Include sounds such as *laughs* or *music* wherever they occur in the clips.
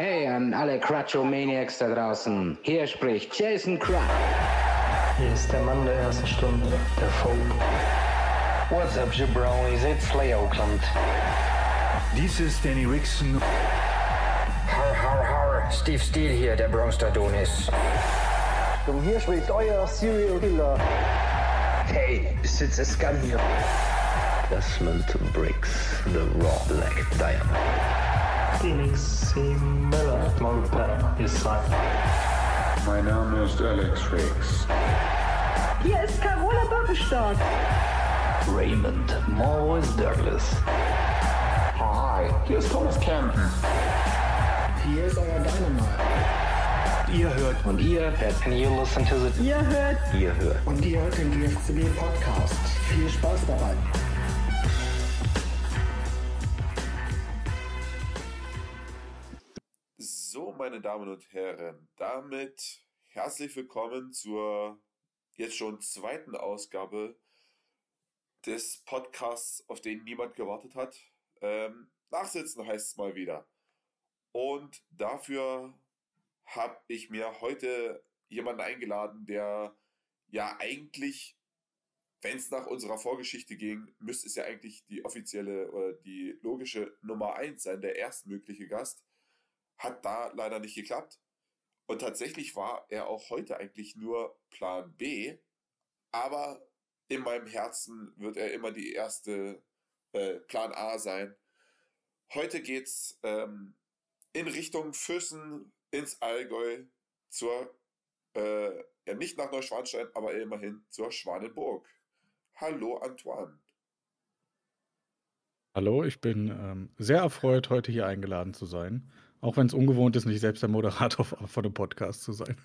Hey an alle Crutchomaniacs da draußen. Hier spricht Jason Crutch. Hier ist der Mann der ersten Stunde, der Folk. What's up, jabronis? It's Lay Oakland. Dies ist Danny Rickson. Har, har, har. Steve Steele hier, der Bronx Adonis. Und hier spricht euer Serial Killer. Hey, es Gun hier. Desmond Briggs, the raw black diamond. Phoenix C. Miller. Smokepen ist sein. Mein Name ist Alex Riggs. Hier ist Carola Birkenstock. Raymond Morris Douglas. Hi, hier ist Thomas Camden. Hier ist euer Dynamite. Ihr hört Und ihr hört And you listen to the... Ihr hört Ihr hört Und ihr hört den GFCB Podcast. Viel Spaß dabei. Meine Damen und Herren, damit herzlich willkommen zur jetzt schon zweiten Ausgabe des Podcasts, auf den niemand gewartet hat. Ähm, nachsitzen heißt es mal wieder. Und dafür habe ich mir heute jemanden eingeladen, der ja eigentlich, wenn es nach unserer Vorgeschichte ging, müsste es ja eigentlich die offizielle oder die logische Nummer eins sein, der erstmögliche Gast. Hat da leider nicht geklappt. Und tatsächlich war er auch heute eigentlich nur Plan B. Aber in meinem Herzen wird er immer die erste äh, Plan A sein. Heute geht's ähm, in Richtung Füssen ins Allgäu zur, äh, ja nicht nach Neuschwanstein, aber immerhin zur Schwanenburg. Hallo Antoine. Hallo, ich bin ähm, sehr erfreut, heute hier eingeladen zu sein. Auch wenn es ungewohnt ist, nicht selbst der Moderator von einem Podcast zu sein.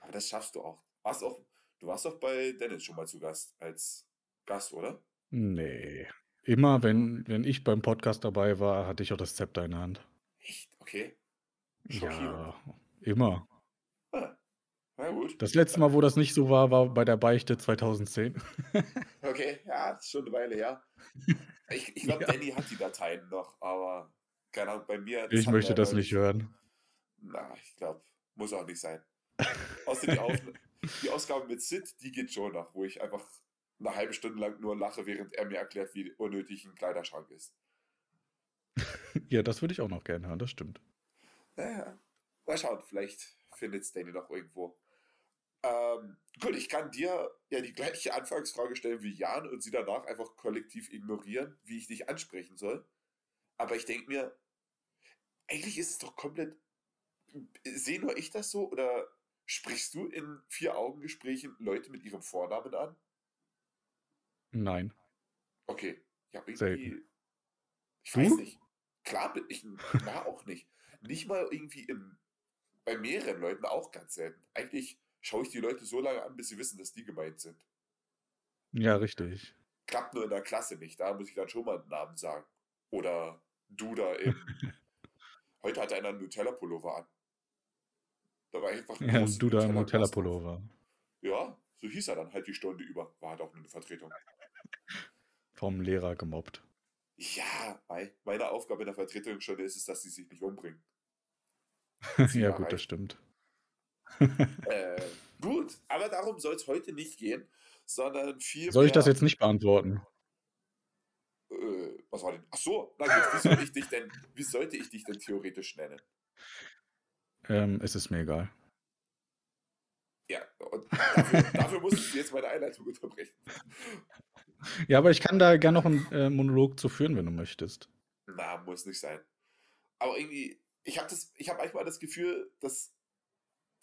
Aber das schaffst du auch. Warst auch. Du warst doch bei Dennis schon mal zu Gast, als Gast, oder? nee. Immer, wenn, wenn ich beim Podcast dabei war, hatte ich auch das Zepter in der Hand. Echt? Okay. Ja, immer. Ah, na gut. Das letzte Mal, wo das nicht so war, war bei der Beichte 2010. Okay, ja, schon eine Weile her. Ich, ich glaube, *laughs* Ja. Danny hat die Dateien noch, aber keine Ahnung, bei mir. Ich möchte das nicht hören. Na, ich glaube, muss auch nicht sein. Außerdem die, Auf *laughs* die Ausgabe mit Sid, die geht schon noch, wo ich einfach eine halbe Stunde lang nur lache, während er mir erklärt, wie unnötig ein Kleiderschrank ist. *laughs* Ja, das würde ich auch noch gerne hören, das stimmt. Naja, mal schauen, vielleicht findet es Danny noch irgendwo. Ähm, gut, ich kann dir ja die gleiche Anfangsfrage stellen wie Jan und sie danach einfach kollektiv ignorieren, wie ich dich ansprechen soll. Aber ich denke mir, eigentlich ist es doch komplett. Sehe nur ich das so oder sprichst du in Vier-Augen-Gesprächen Leute mit ihrem Vornamen an? Nein. Okay, ja, irgendwie. Selten. Ich weiß nicht. Klar bin ich, na auch nicht. Nicht mal irgendwie im, bei mehreren Leuten auch ganz selten. Eigentlich schaue ich die Leute so lange an, bis sie wissen, dass die gemeint sind. Ja, richtig. Klappt nur in der Klasse nicht. Da muss ich dann schon mal einen Namen sagen. Oder du da eben. *laughs* Heute hatte einer einen Nutella-Pullover an. Da war einfach ein Ja, du da im drauf. Nutella-Pullover. Ja, so hieß er dann halt die Stunde über. War halt auch nur eine Vertretung. Vom Lehrer gemobbt. Ja, mei, meine Aufgabe in der Vertretungsstunde ist es, dass sie sich nicht umbringen. *laughs* ja, gut, das stimmt. *laughs* Äh, gut, aber darum soll es heute nicht gehen, sondern viel Soll ich das jetzt nicht beantworten? Was war denn? Ach so, na gut, wie, soll ich dich denn, wie sollte ich dich denn theoretisch nennen? Ähm, es ist mir egal. Ja, und dafür, dafür muss ich jetzt meine Einleitung unterbrechen. Ja, aber ich kann da gerne noch einen äh, Monolog zu führen, wenn du möchtest. Na, muss nicht sein. Aber irgendwie, ich habe das, ich habe manchmal das Gefühl, dass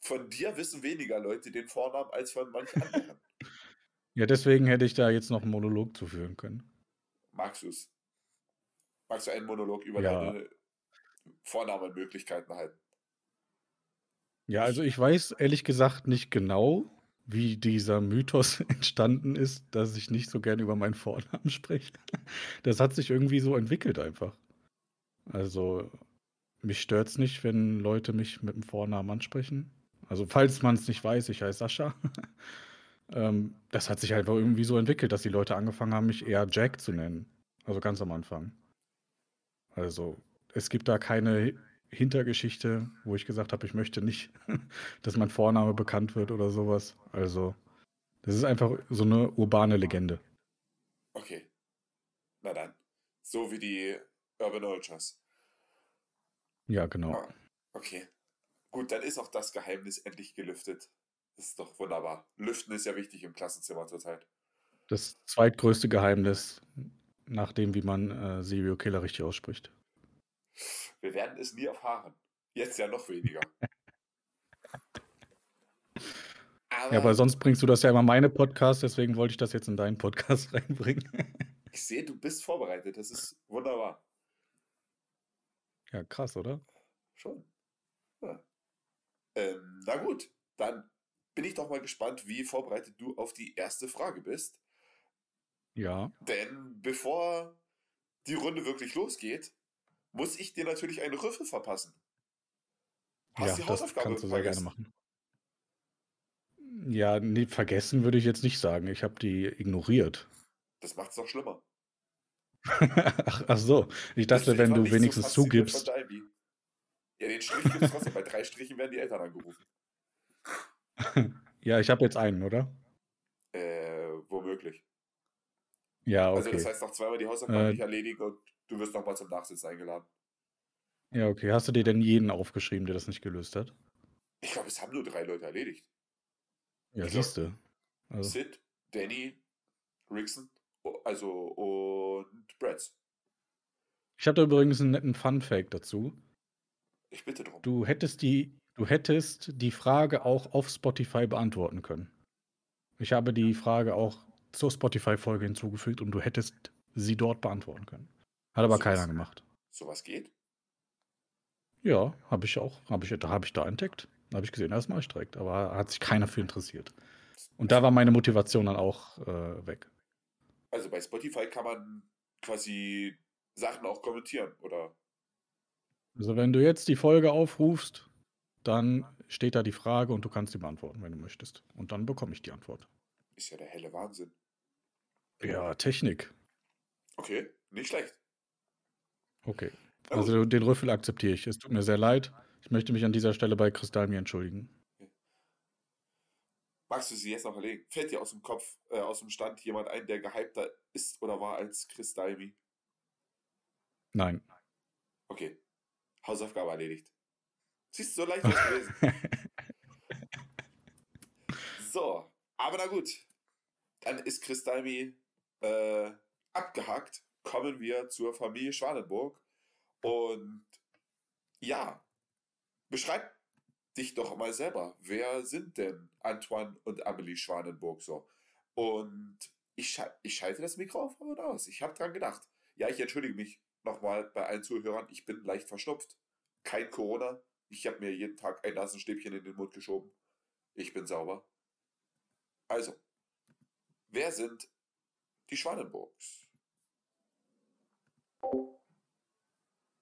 von dir wissen weniger Leute den Vornamen als von manchen anderen. *laughs* Ja, deswegen hätte ich da jetzt noch einen Monolog zu führen können. Magst du es? Magst du einen Monolog über Ja. deine Vornamenmöglichkeiten halten? Ja, also ich weiß ehrlich gesagt nicht genau, wie dieser Mythos *laughs* entstanden ist, dass ich nicht so gern über meinen Vornamen *laughs* spreche. Das hat sich irgendwie so entwickelt einfach. Also mich stört es nicht, wenn Leute mich mit dem Vornamen ansprechen. Also falls man es nicht weiß, ich heiße Sascha. *laughs* ähm, das hat sich einfach irgendwie so entwickelt, dass die Leute angefangen haben, mich eher Jack zu nennen. Also ganz am Anfang. Also es gibt da keine Hintergeschichte, wo ich gesagt habe, ich möchte nicht, *laughs* dass mein Vorname bekannt wird oder sowas. Also, das ist einfach so eine urbane Legende. Okay. Na dann. So wie die Urban Ultras. Ja, genau. Ah, okay. Gut, dann ist auch das Geheimnis endlich gelüftet. Das ist doch wunderbar. Lüften ist ja wichtig im Klassenzimmer zurzeit. Das zweitgrößte Geheimnis, nach dem, wie man äh, Serial Killer richtig ausspricht. Wir werden es nie erfahren. Jetzt ja noch weniger. *laughs* Aber ja, aber sonst bringst du das ja immer meine Podcast, deswegen wollte ich das jetzt in deinen Podcast *laughs* reinbringen. ich sehe, du bist vorbereitet. Das ist wunderbar. Ja, krass, oder? Schon. Ja. Ähm, na gut, dann bin ich doch mal gespannt, wie vorbereitet du auf die erste Frage bist. Ja. Denn bevor die Runde wirklich losgeht, muss ich dir natürlich einen Rüffel verpassen. Hast ja, die Hausaufgabe das kannst du sehr gerne machen. Ja, nee, vergessen würde ich jetzt nicht sagen. Ich habe die ignoriert. Das macht es noch schlimmer. *laughs* ach, ach, so, ich dachte, wenn du wenigstens so zugibst. Ja, den Strich gibt es trotzdem. Bei drei Strichen werden die Eltern angerufen. *laughs* ja, ich habe jetzt einen, oder? Äh, womöglich. Ja, okay. Also das heißt, noch zweimal die Hausaufgaben äh, nicht erledigen und du wirst nochmal zum Nachsitz eingeladen. Ja, okay. Hast du dir denn jeden aufgeschrieben, der das nicht gelöst hat? Ich glaube, es haben nur drei Leute erledigt. Ja, siehst du. Also. Sid, Danny, Rickson, also und Bratz. Ich hatte übrigens einen netten Fun-Fact dazu. Ich bitte drum. Du hättest die, du hättest die Frage auch auf Spotify beantworten können. Ich habe die Frage auch zur Spotify-Folge hinzugefügt und du hättest sie dort beantworten können. Hat aber so keiner was, gemacht. Sowas geht? Ja, habe ich auch. Hab ich, da habe ich da entdeckt. Da habe ich gesehen, das mache ich direkt. Aber hat sich keiner für interessiert. Und da war meine Motivation dann auch äh, weg. Also bei Spotify kann man quasi Sachen auch kommentieren, oder? Also wenn du jetzt die Folge aufrufst, dann steht da die Frage und du kannst sie beantworten, wenn du möchtest. Und dann bekomme ich die Antwort. Ist ja der helle Wahnsinn. Ja, Technik. Okay, nicht schlecht. Okay. Also den Rüffel akzeptiere ich. Es tut mir sehr leid. Ich möchte mich an dieser Stelle bei Kristall mir entschuldigen. Magst du sie jetzt noch erlegen? Fällt dir aus dem Kopf, äh, aus dem Stand jemand ein, der gehypter ist oder war als Chris Dalby? Nein. Okay. Hausaufgabe erledigt. Siehst du, so leicht ist gewesen. *laughs* so, aber na gut. Dann ist Chris Dalby äh, abgehakt. Kommen wir zur Familie Schwanenburg. Und ja, beschreib dich doch mal selber. Wer sind denn Antoine und Amelie Schwanenburg so? Und ich, scha ich schalte das Mikrofon aus. Ich habe dran gedacht. Ja, ich entschuldige mich nochmal bei allen Zuhörern. Ich bin leicht verschnupft. Kein Corona. Ich habe mir jeden Tag ein Nasenstäbchen in den Mund geschoben. Ich bin sauber. Also, wer sind die Schwanenburgs?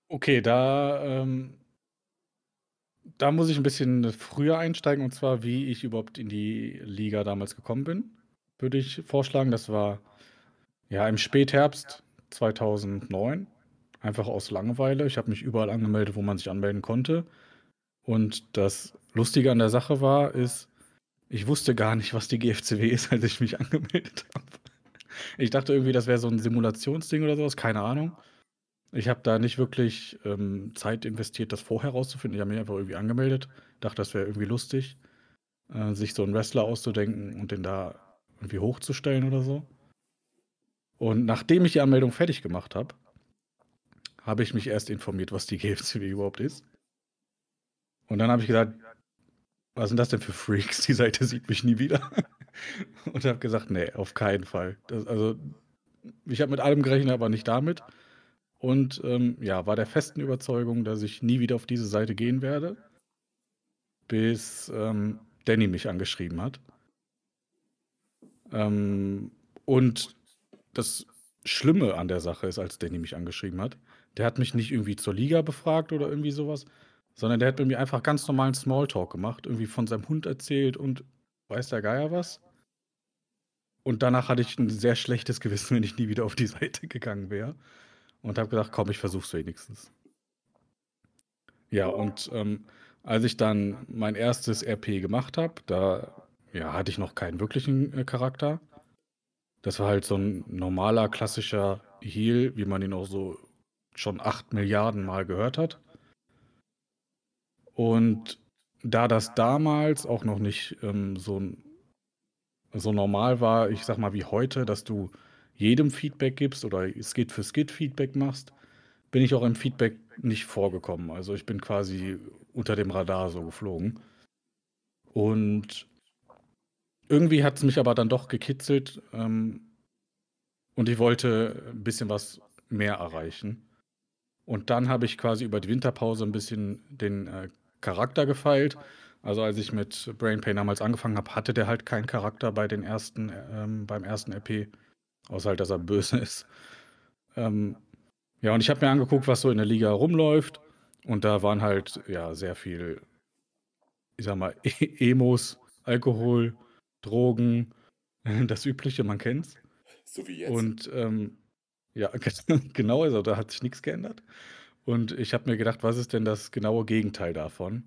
Okay, da, ähm, da muss ich ein bisschen früher einsteigen, und zwar, wie ich überhaupt in die Liga damals gekommen bin, würde ich vorschlagen. Das war ja im Spätherbst 2009, einfach aus Langeweile. Ich habe mich überall angemeldet, wo man sich anmelden konnte. Und das Lustige an der Sache war, ist, ich wusste gar nicht, was die GFCW ist, *laughs* als ich mich angemeldet habe. Ich dachte irgendwie, das wäre so ein Simulationsding oder sowas, keine Ahnung. Ich habe da nicht wirklich ähm, Zeit investiert, das vorher rauszufinden. Ich habe mich einfach irgendwie angemeldet, dachte, das wäre irgendwie lustig, äh, sich so einen Wrestler auszudenken und den da irgendwie hochzustellen oder so. Und nachdem ich die Anmeldung fertig gemacht habe, habe ich mich erst informiert, was die *laughs* GFCW überhaupt ist. Und dann habe ich gesagt, was sind das denn für Freaks? Die Seite sieht mich nie wieder. *laughs* und habe gesagt, nee, auf keinen Fall. Das, also, ich habe mit allem gerechnet, aber nicht damit. Und ähm, ja, war der festen Überzeugung, dass ich nie wieder auf diese Seite gehen werde, bis ähm, Danny mich angeschrieben hat. Ähm, und das Schlimme an der Sache ist, als Danny mich angeschrieben hat, der hat mich nicht irgendwie zur Liga befragt oder irgendwie sowas, sondern der hat bei mir einfach ganz normalen Smalltalk gemacht, irgendwie von seinem Hund erzählt und weiß der Geier was. Und danach hatte ich ein sehr schlechtes Gewissen, *laughs* wenn ich nie wieder auf die Seite gegangen wäre. Und habe gedacht, komm, ich versuch's wenigstens. Ja, und ähm, als ich dann mein erstes RP gemacht habe, da ja, hatte ich noch keinen wirklichen äh, Charakter. Das war halt so ein normaler, klassischer Heal, wie man ihn auch so schon acht Milliarden Mal gehört hat. Und da das damals auch noch nicht ähm, so, so normal war, ich sag mal wie heute, dass du jedem Feedback gibst oder Skit für Skit Feedback machst, bin ich auch im Feedback nicht vorgekommen. Also ich bin quasi unter dem Radar so geflogen. Und irgendwie hat es mich aber dann doch gekitzelt ähm, und ich wollte ein bisschen was mehr erreichen. Und dann habe ich quasi über die Winterpause ein bisschen den äh, Charakter gefeilt. Also als ich mit Brain Pain damals angefangen habe, hatte der halt keinen Charakter bei den ersten, ähm, beim ersten RP, außer halt, dass er böse *laughs* ist. Ähm, ja, und ich habe mir angeguckt, was so in der Liga rumläuft. Und da waren halt ja sehr viel, ich sag mal, Emos, Alkohol, Drogen, *laughs* das Übliche, man kennt's. So wie jetzt. Und ähm, ja, *laughs* genau, also da hat sich nichts geändert. Und ich habe mir gedacht, was ist denn das genaue Gegenteil davon?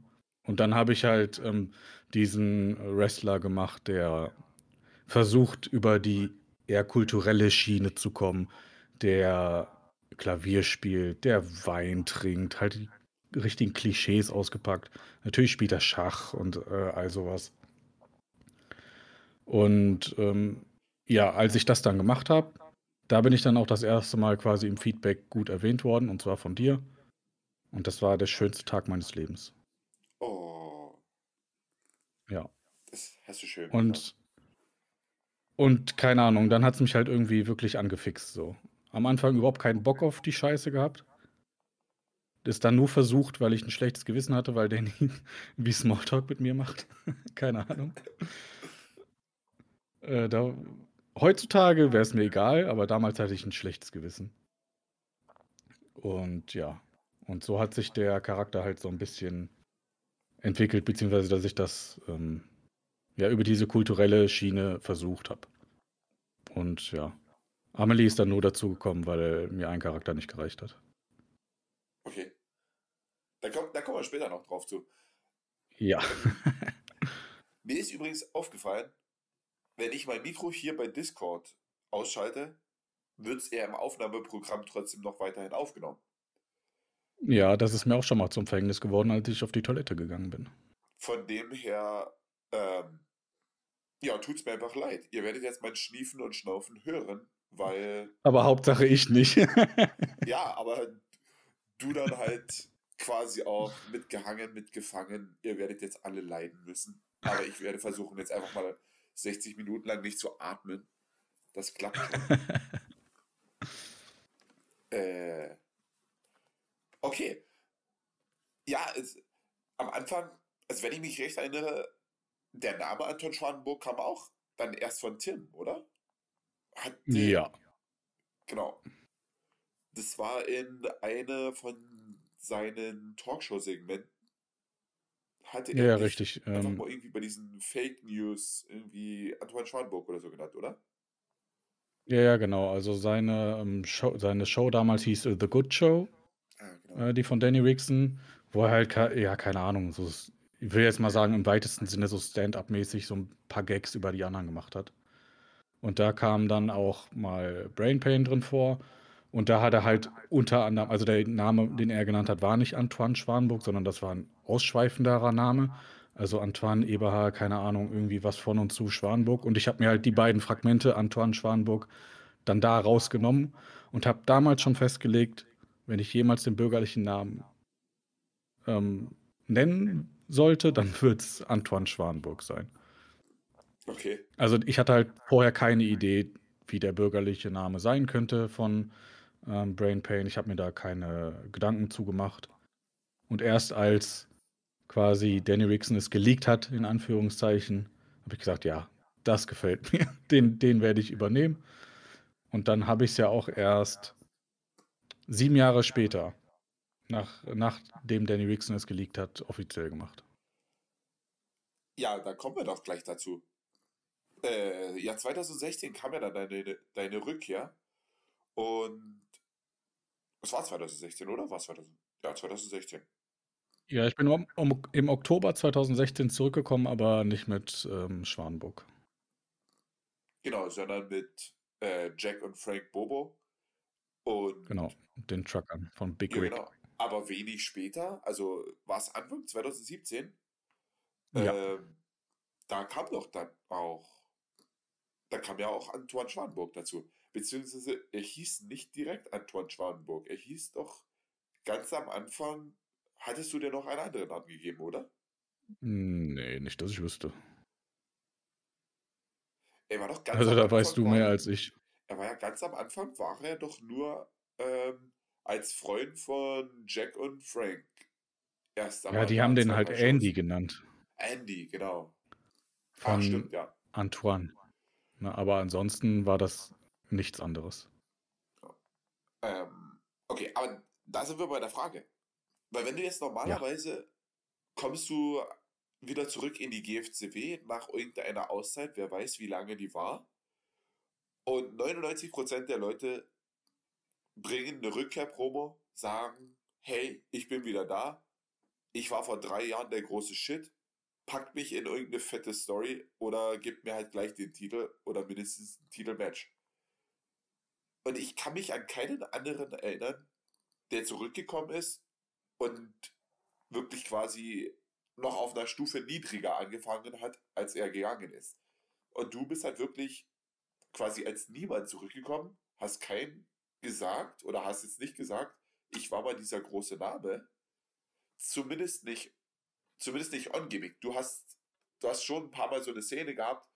Und dann habe ich halt ähm, diesen Wrestler gemacht, der versucht, über die eher kulturelle Schiene zu kommen, der Klavier spielt, der Wein trinkt, halt die richtigen Klischees ausgepackt. Natürlich spielt er Schach und äh, all sowas. Und ähm, ja, als ich das dann gemacht habe, da bin ich dann auch das erste Mal quasi im Feedback gut erwähnt worden, und zwar von dir. Und das war der schönste Tag meines Lebens. Ja. Das hast du schön. Und, und keine Ahnung, dann hat es mich halt irgendwie wirklich angefixt so. Am Anfang überhaupt keinen Bock auf die Scheiße gehabt. Das dann nur versucht, weil ich ein schlechtes Gewissen hatte, weil Danny *laughs* wie Smalltalk mit mir macht. *laughs* keine Ahnung. Äh, da, heutzutage wäre es mir egal, aber damals hatte ich ein schlechtes Gewissen. Und ja, und so hat sich der Charakter halt so ein bisschen entwickelt, beziehungsweise dass ich das ähm, ja über diese kulturelle Schiene versucht habe. Und ja, Amelie ist dann nur dazu gekommen, weil mir ein Charakter nicht gereicht hat. Okay. Da, komm, da kommen wir später noch drauf zu. Ja. *laughs* Mir ist übrigens aufgefallen, wenn ich mein Mikro hier bei Discord ausschalte, wird es eher im Aufnahmeprogramm trotzdem noch weiterhin aufgenommen. Ja, das ist mir auch schon mal zum Verhängnis geworden, als ich auf die Toilette gegangen bin. Von dem her, ähm, ja, tut's mir einfach leid. Ihr werdet jetzt mein Schniefen und Schnaufen hören, weil. Aber Hauptsache ich nicht. *laughs* ja, aber du dann halt quasi auch mitgehangen, mitgefangen. Ihr werdet jetzt alle leiden müssen. Aber ich werde versuchen, jetzt einfach mal 60 Minuten lang nicht zu atmen. Das klappt schon. *laughs* äh, okay. Ja, es, am Anfang, also wenn ich mich recht erinnere, der Name Anton Schwanenburg kam auch dann erst von Tim, oder? Hat den, ja. Genau. Das war in eine von seinen Talkshow-Segmenten hatte er ja, richtig. einfach Ähm, mal irgendwie bei diesen Fake News irgendwie Antoine Schwanburg oder so genannt, oder? ja, ja, genau. Also seine, ähm, Show, seine Show damals hieß äh, The Good Show, Ah, genau. äh, die von Danny Rickson, wo er halt, ja, keine Ahnung, so, ich will jetzt mal sagen, im weitesten Sinne so Stand-up-mäßig so ein paar Gags über die anderen gemacht hat. Und da kam dann auch mal Brain Pain drin vor. Und da hat er halt unter anderem, also der Name, den er genannt hat, war nicht Antoine Schwanburg, sondern das war ein ausschweifenderer Name. Also Antoine Eberhard, keine Ahnung, irgendwie was von und zu Schwanburg. Und ich habe mir halt die beiden Fragmente Antoine Schwanburg dann da rausgenommen und habe damals schon festgelegt, wenn ich jemals den bürgerlichen Namen ähm, nennen sollte, dann *laughs* wird es Antoine Schwanburg sein. Okay. Also ich hatte halt vorher keine Idee, wie der bürgerliche Name sein könnte von ähm, Brain Pain. Ich habe mir da keine Gedanken zugemacht. Und erst als quasi Danny Rickson es geleakt hat, in Anführungszeichen, habe ich gesagt, ja, das gefällt *laughs* mir. Den, den werde ich übernehmen. Und dann habe ich es ja auch erst sieben Jahre später, nach, nachdem Danny Rickson es geleakt hat, offiziell gemacht. Ja, da kommen wir doch gleich dazu. Äh, ja, 2016 kam ja dann deine, deine Rückkehr. Und es war 2016, oder? War es 2000? Ja, 2016. Ja, ich bin um, um, im Oktober 2016 zurückgekommen, aber nicht mit ähm, Schwanburg. Genau, sondern mit äh, Jack und Frank Bobo. Und Genau, den Truckern von Big ja, Rig. genau. Aber wenig später, also war es Anfang 2017, Ja. ähm, da kam doch dann auch, da kam ja auch Antoine Schwanburg dazu. Beziehungsweise er hieß nicht direkt Antoine Schwanburg. Er hieß doch ganz am Anfang, hattest du dir noch einen anderen Namen gegeben, oder? Nee, nicht, dass ich wüsste. Er war doch ganz Also da weißt du mehr als ich. Er war ja ganz am Anfang, war er doch nur ähm, als Freund von Jack und Frank. Erst Ja, die haben den halt Andy genannt. Andy, genau. Ah, Von stimmt, ja. Antoine. Na, aber ansonsten war das nichts anderes. Ähm, okay, aber da sind wir bei der Frage. Weil wenn du jetzt normalerweise kommst du wieder zurück in die GFCW nach irgendeiner Auszeit, wer weiß, wie lange die war. Und 99% der Leute bringen eine Rückkehr-Promo, sagen, hey, ich bin wieder da. Ich war vor drei Jahren der große Shit. Packt mich in irgendeine fette Story oder gibt mir halt gleich den Titel oder mindestens ein Titelmatch. Und ich kann mich an keinen anderen erinnern, der zurückgekommen ist und wirklich quasi noch auf einer Stufe niedriger angefangen hat, als er gegangen ist. Und du bist halt wirklich quasi als niemand zurückgekommen, hast kein gesagt oder hast jetzt nicht gesagt, ich war mal dieser große Name. Zumindest nicht, zumindest nicht ongimmick. Du hast, du hast schon ein paar Mal so eine Szene gehabt,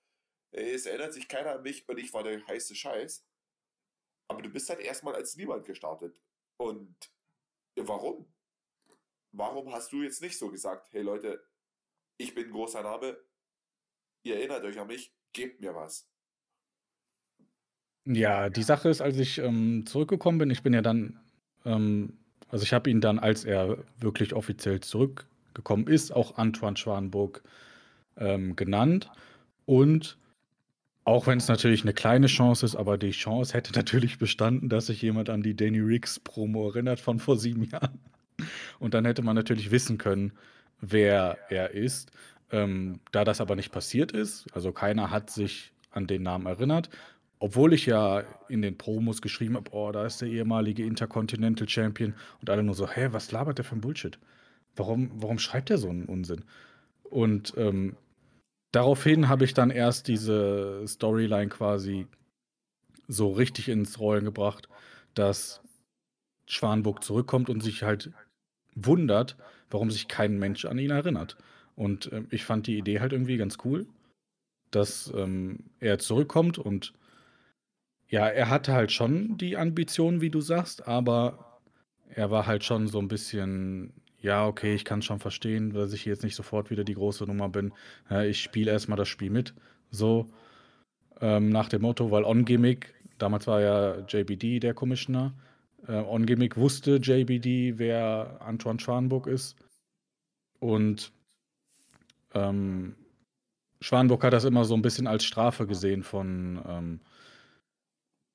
äh, es erinnert sich keiner an mich und ich war der heiße Scheiß. Aber du bist halt erstmal als niemand gestartet. Und warum? Warum hast du jetzt nicht so gesagt, hey Leute, ich bin ein großer Name, ihr erinnert euch an mich, gebt mir was. Ja, die Sache ist, als ich ähm, zurückgekommen bin, ich bin ja dann, ähm, also ich habe ihn dann, als er wirklich offiziell zurückgekommen ist, auch Antoine Schwanburg ähm, genannt. Und auch wenn es natürlich eine kleine Chance ist, aber die Chance hätte natürlich bestanden, dass sich jemand an die Danny Riggs Promo erinnert von vor sieben Jahren. Und dann hätte man natürlich wissen können, wer er ist. Ähm, da das aber nicht passiert ist, also keiner hat sich an den Namen erinnert, obwohl ich ja in den Promos geschrieben habe, oh, da ist der ehemalige Intercontinental Champion und alle nur so, hä, was labert der für ein Bullshit? Warum, warum schreibt er so einen Unsinn? Und ähm, daraufhin habe ich dann erst diese Storyline quasi so richtig ins Rollen gebracht, dass Schwanburg zurückkommt und sich halt wundert, warum sich kein Mensch an ihn erinnert. Und ähm, ich fand die Idee halt irgendwie ganz cool, dass ähm, er zurückkommt und ja, er hatte halt schon die Ambition, wie du sagst, aber er war halt schon so ein bisschen, ja, okay, ich kann schon verstehen, dass ich jetzt nicht sofort wieder die große Nummer bin. Ich spiele erstmal das Spiel mit. So ähm, nach dem Motto, weil On-Gimmick, damals war ja JBD der Commissioner, äh, On-Gimmick wusste JBD, wer Antoine Schwanburg ist. Und ähm, Schwanburg hat das immer so ein bisschen als Strafe gesehen von, ähm,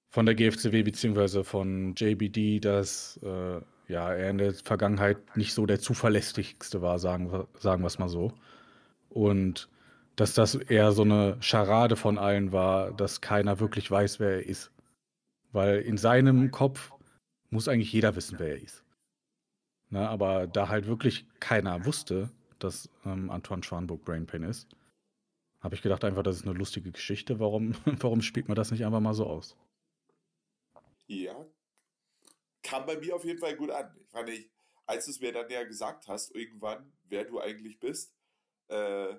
von der GFCW beziehungsweise von JBD, dass äh, ja, er in der Vergangenheit nicht so der zuverlässigste war, sagen, sagen wir es mal so. Und dass das eher so eine Scharade von allen war, dass keiner wirklich weiß, wer er ist. Weil in seinem Kopf muss eigentlich jeder wissen, wer er ist. Ne, aber da halt wirklich keiner wusste, dass ähm, Antoine Schwanburg Brainpain ist, habe ich gedacht, einfach, das ist eine lustige Geschichte. Warum, *laughs* warum spielt man das nicht einfach mal so aus? Ja, kam bei mir auf jeden Fall gut an. Ich fand ich, als du es mir dann ja gesagt hast, irgendwann, wer du eigentlich bist, äh,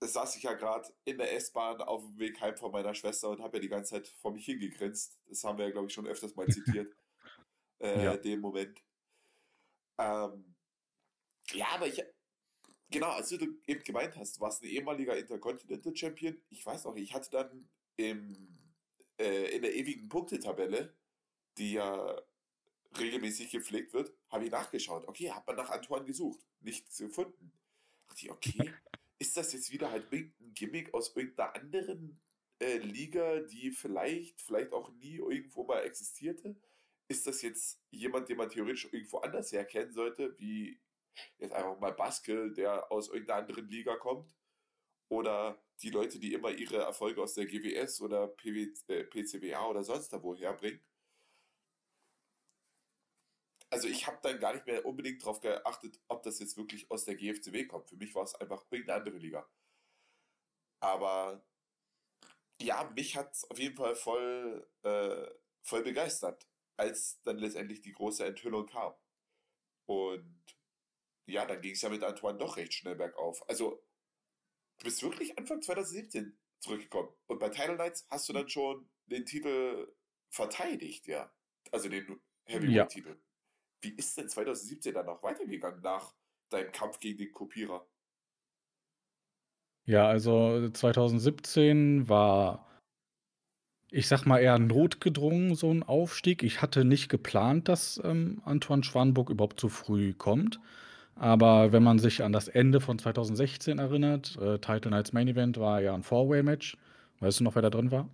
saß ich ja gerade in der S-Bahn auf dem Weg heim von meiner Schwester und habe ja die ganze Zeit vor mich hingegrinst. Das haben wir ja, glaube ich, schon öfters mal zitiert. *laughs* äh, Ja. Den Moment. Ähm, ja, aber ich, genau, als du eben gemeint hast, du warst ein ehemaliger Intercontinental Champion. Ich weiß noch, ich hatte dann im, äh, in der ewigen Punktetabelle, die ja regelmäßig gepflegt wird, habe ich nachgeschaut. Okay, hat man nach Antoine gesucht, nichts gefunden. Dachte ich, okay, *laughs* ist das jetzt wieder halt irgendein Gimmick aus irgendeiner anderen äh, Liga, die vielleicht, vielleicht auch nie irgendwo mal existierte? ist das jetzt jemand, den man theoretisch irgendwo anders herkennen sollte, wie jetzt einfach mal Baskel, der aus irgendeiner anderen Liga kommt? Oder die Leute, die immer ihre Erfolge aus der GWS oder PW, äh, PCWA oder sonst da woher bringen? Also ich habe dann gar nicht mehr unbedingt darauf geachtet, ob das jetzt wirklich aus der GFCW kommt. Für mich war es einfach irgendeine andere Liga. Aber ja, mich hat es auf jeden Fall voll, äh, voll begeistert, als dann letztendlich die große Enthüllung kam. Und ja, dann ging es ja mit Antoine doch recht schnell bergauf. Also, du bist wirklich Anfang 2017 zurückgekommen. Und bei Title Knights hast du dann schon den Titel verteidigt, ja. Also den Heavyweight-Titel. Ja. Wie ist denn 2017 dann noch weitergegangen nach deinem Kampf gegen den Kopierer? Ja, also 2017 war, ich sag mal, eher notgedrungen so ein Aufstieg. Ich hatte nicht geplant, dass, ähm, Antoine Schwanburg überhaupt zu früh kommt. Aber wenn man sich an das Ende von 2016 erinnert, äh, Title Nights Main Event war ja ein Four-Way-Match. Weißt du noch, wer da drin war?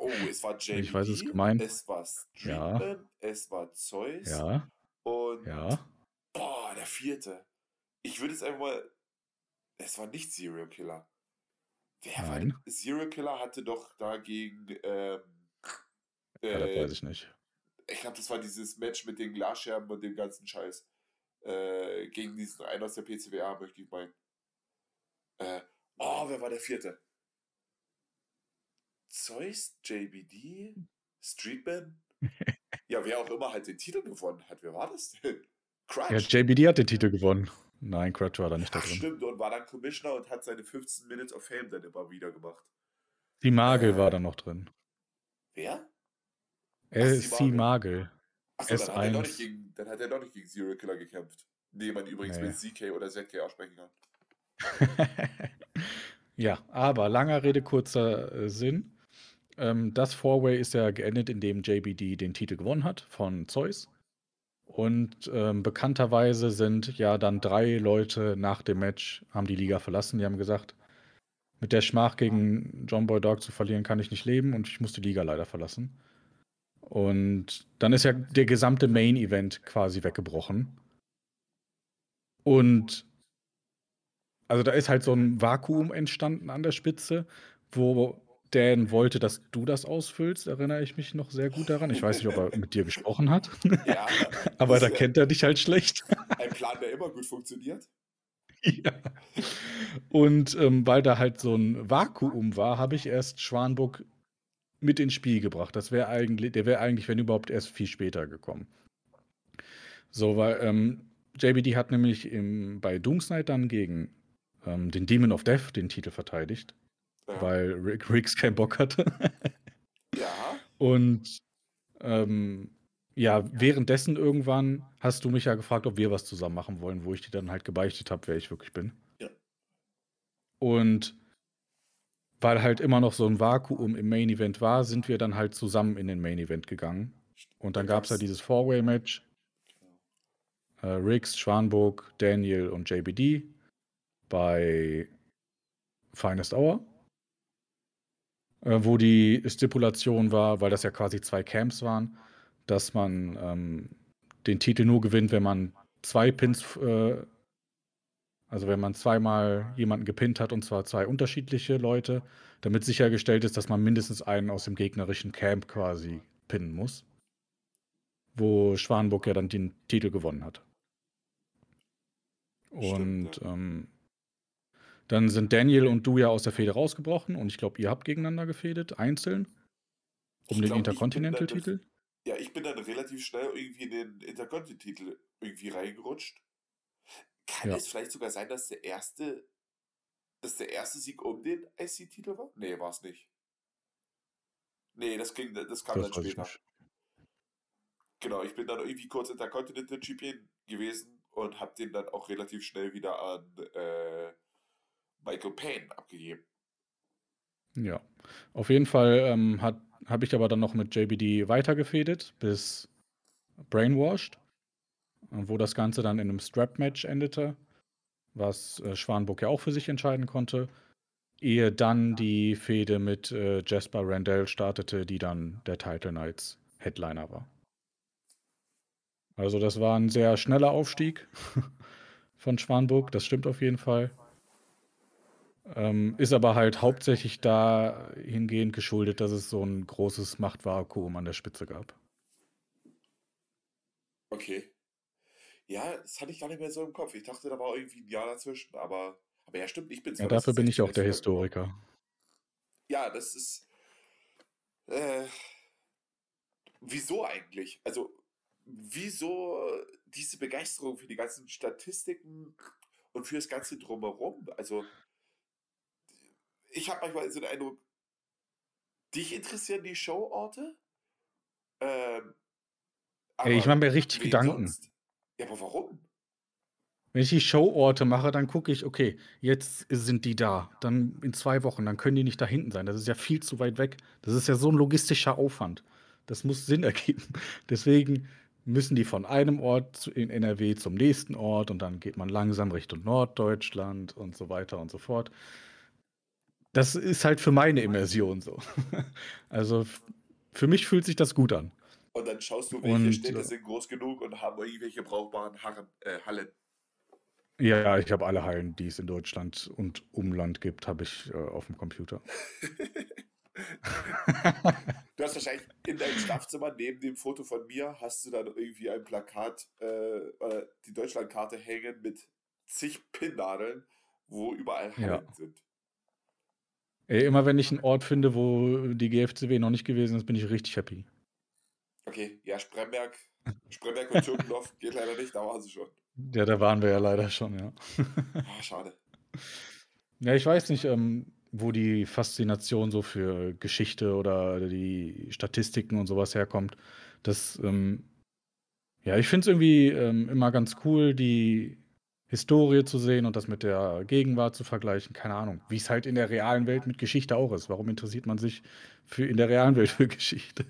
Oh, es war JBD, *laughs* Ich weiß es gemeint. es war Ja. Streetman, es war Zeus Ja. und Ja. boah, der vierte. Ich würde jetzt einfach mal. Es war nicht Serial Killer. Wer war Nein. denn? Serial Killer hatte doch dagegen. Ähm, Ja, das äh, weiß ich nicht. ich glaube, das war dieses Match mit den Glasscherben und dem ganzen Scheiß. Äh, gegen diesen einen aus der PCWA, möchte ich meinen. Äh, oh, wer war der vierte? Zeus, JBD, Streetman? ja, wer auch immer halt den Titel gewonnen hat. Wer war das denn? Ja, Crutch. JBD hat den Titel gewonnen. Nein, Crutch war da nicht da Ach, drin. stimmt, und war dann Commissioner und hat seine 15 Minutes of Fame dann immer wieder gemacht. Die Magel Äh, war da noch drin. Wer? LC Magel. Magel. Achso, dann hat, er doch S1. nicht gegen, dann hat er doch nicht gegen Zero Killer gekämpft. Nee, man übrigens Nee. mit ZK oder ZK aussprechen kann. *laughs* Ja, aber langer Rede, kurzer äh, Sinn. Ähm, das Four-Way ist ja geendet, indem JBD den Titel gewonnen hat von Zeus. Und ähm, bekannterweise sind ja dann drei Leute nach dem Match, haben die Liga verlassen. Die haben gesagt, mit der Schmach gegen John Boy Dog zu verlieren, kann ich nicht leben und ich muss die Liga leider verlassen. Und dann ist ja der gesamte Main-Event quasi weggebrochen. Und also da ist halt so ein Vakuum entstanden an der Spitze, wo Dan wollte, dass du das ausfüllst, erinnere ich mich noch sehr gut daran. Ich weiß nicht, ob er mit dir gesprochen hat, Ja, *laughs* aber da ja kennt er dich halt schlecht. ein Plan, der immer gut funktioniert. Ja. Und ähm, weil da halt so ein Vakuum war, habe ich erst Schwanburg mit ins Spiel gebracht. Das wäre eigentlich, der wäre eigentlich, wenn überhaupt, erst viel später gekommen. So, weil ähm, JBD hat nämlich im, bei Doomsnight dann gegen ähm, den Demon of Death den Titel verteidigt, Ja. weil Rick, Riggs keinen Bock hatte. Ja, Und ähm, ja, währenddessen irgendwann hast du mich ja gefragt, ob wir was zusammen machen wollen, wo ich dir dann halt gebeichtet habe, wer ich wirklich bin. Ja. Und weil halt immer noch so ein Vakuum im Main Event war, sind wir dann halt zusammen in den Main Event gegangen. Und dann Da gab es ja gab's- dieses Four-Way-Match. Äh, Riggs, Schwanburg, Daniel und JBD bei Finest Hour. Äh, wo die Stipulation war, weil das ja quasi zwei Camps waren, dass man ähm, den Titel nur gewinnt, wenn man zwei Pins, äh, also wenn man zweimal jemanden gepinnt hat und zwar zwei unterschiedliche Leute, damit sichergestellt ist, dass man mindestens einen aus dem gegnerischen Camp quasi pinnen muss. Wo Schwanburg ja dann den Titel gewonnen hat. Und Stimmt, ja. ähm, dann sind Daniel und du ja aus der Fehde rausgebrochen und ich glaube, ihr habt gegeneinander gefädet, einzeln, um den ich dann Intercontinental-Titel. ja, ich bin dann relativ schnell irgendwie in den Intercontinental-Titel irgendwie reingerutscht. Kann Ja. es vielleicht sogar sein, dass der erste, dass der erste Sieg um den IC-Titel war? Nee, war es nicht. Nee, das, ging, das kam Das dann ich später. nicht. Genau, ich bin dann irgendwie kurz Intercontinental Champion gewesen und habe den dann auch relativ schnell wieder an äh, Michael Payne abgegeben. Ja, auf jeden Fall ähm, habe ich aber dann noch mit JBD weitergefädet bis Brainwashed, wo das Ganze dann in einem Strap-Match endete, was äh, Schwanburg ja auch für sich entscheiden konnte, ehe dann die Fehde mit äh, Jasper Randell startete, die dann der Title Knights Headliner war. Also das war ein sehr schneller Aufstieg *laughs* von Schwanburg, das stimmt auf jeden Fall. Ähm, ist aber halt hauptsächlich dahingehend geschuldet, dass es so ein großes Machtvakuum an der Spitze gab. Okay. Ja, das hatte ich gar nicht mehr so im Kopf. Ich dachte, da war irgendwie ein Jahr dazwischen, aber, aber ja, stimmt, ich bin Ja, dafür bin ich auch der Historiker. Ja, das ist. Äh, wieso eigentlich? Also, wieso diese Begeisterung für die ganzen Statistiken und für das Ganze drumherum? Also, ich habe manchmal so den Eindruck, dich interessieren die Showorte? Ähm, Ey, ich mache mir richtig Gedanken. Sonst? Ja, aber warum? Wenn ich die Showorte mache, dann gucke ich, okay, jetzt sind die da. Dann in zwei Wochen, dann können die nicht da hinten sein. Das ist ja viel zu weit weg. Das ist ja so ein logistischer Aufwand. Das muss Sinn *laughs* ergeben. Deswegen müssen die von einem Ort in NRW zum nächsten Ort und dann geht man langsam Richtung Norddeutschland und so weiter und so fort. Das ist halt für meine Immersion so. *laughs* Also für mich fühlt sich das gut an. Und dann schaust du, welche Und, Städte äh, sind groß genug und haben irgendwelche brauchbaren Harren, äh, Hallen. Ja, ich habe alle Hallen, die es in Deutschland und Umland gibt, habe ich äh, auf dem Computer. *laughs* Du hast wahrscheinlich in deinem Schlafzimmer neben dem Foto von mir hast du dann irgendwie ein Plakat äh, oder die Deutschlandkarte hängen mit zig Pinnnadeln, wo überall Hallen Ja. sind. Ey, immer wenn ich einen Ort finde, wo die GFCW noch nicht gewesen ist, bin ich richtig happy. Okay, ja, Spremberg, Spremberg und Türkendorf *laughs* geht leider nicht, da waren sie schon. Ja, da waren wir ja leider schon, ja. Ah, schade. Ja, ich weiß nicht, ähm, wo die Faszination so für Geschichte oder die Statistiken und sowas herkommt. Das, ähm, ja, ich finde es irgendwie ähm, immer ganz cool, die Historie zu sehen und das mit der Gegenwart zu vergleichen. Keine Ahnung, wie es halt in der realen Welt mit Geschichte auch ist. Warum interessiert man sich für in der realen Welt für Geschichte?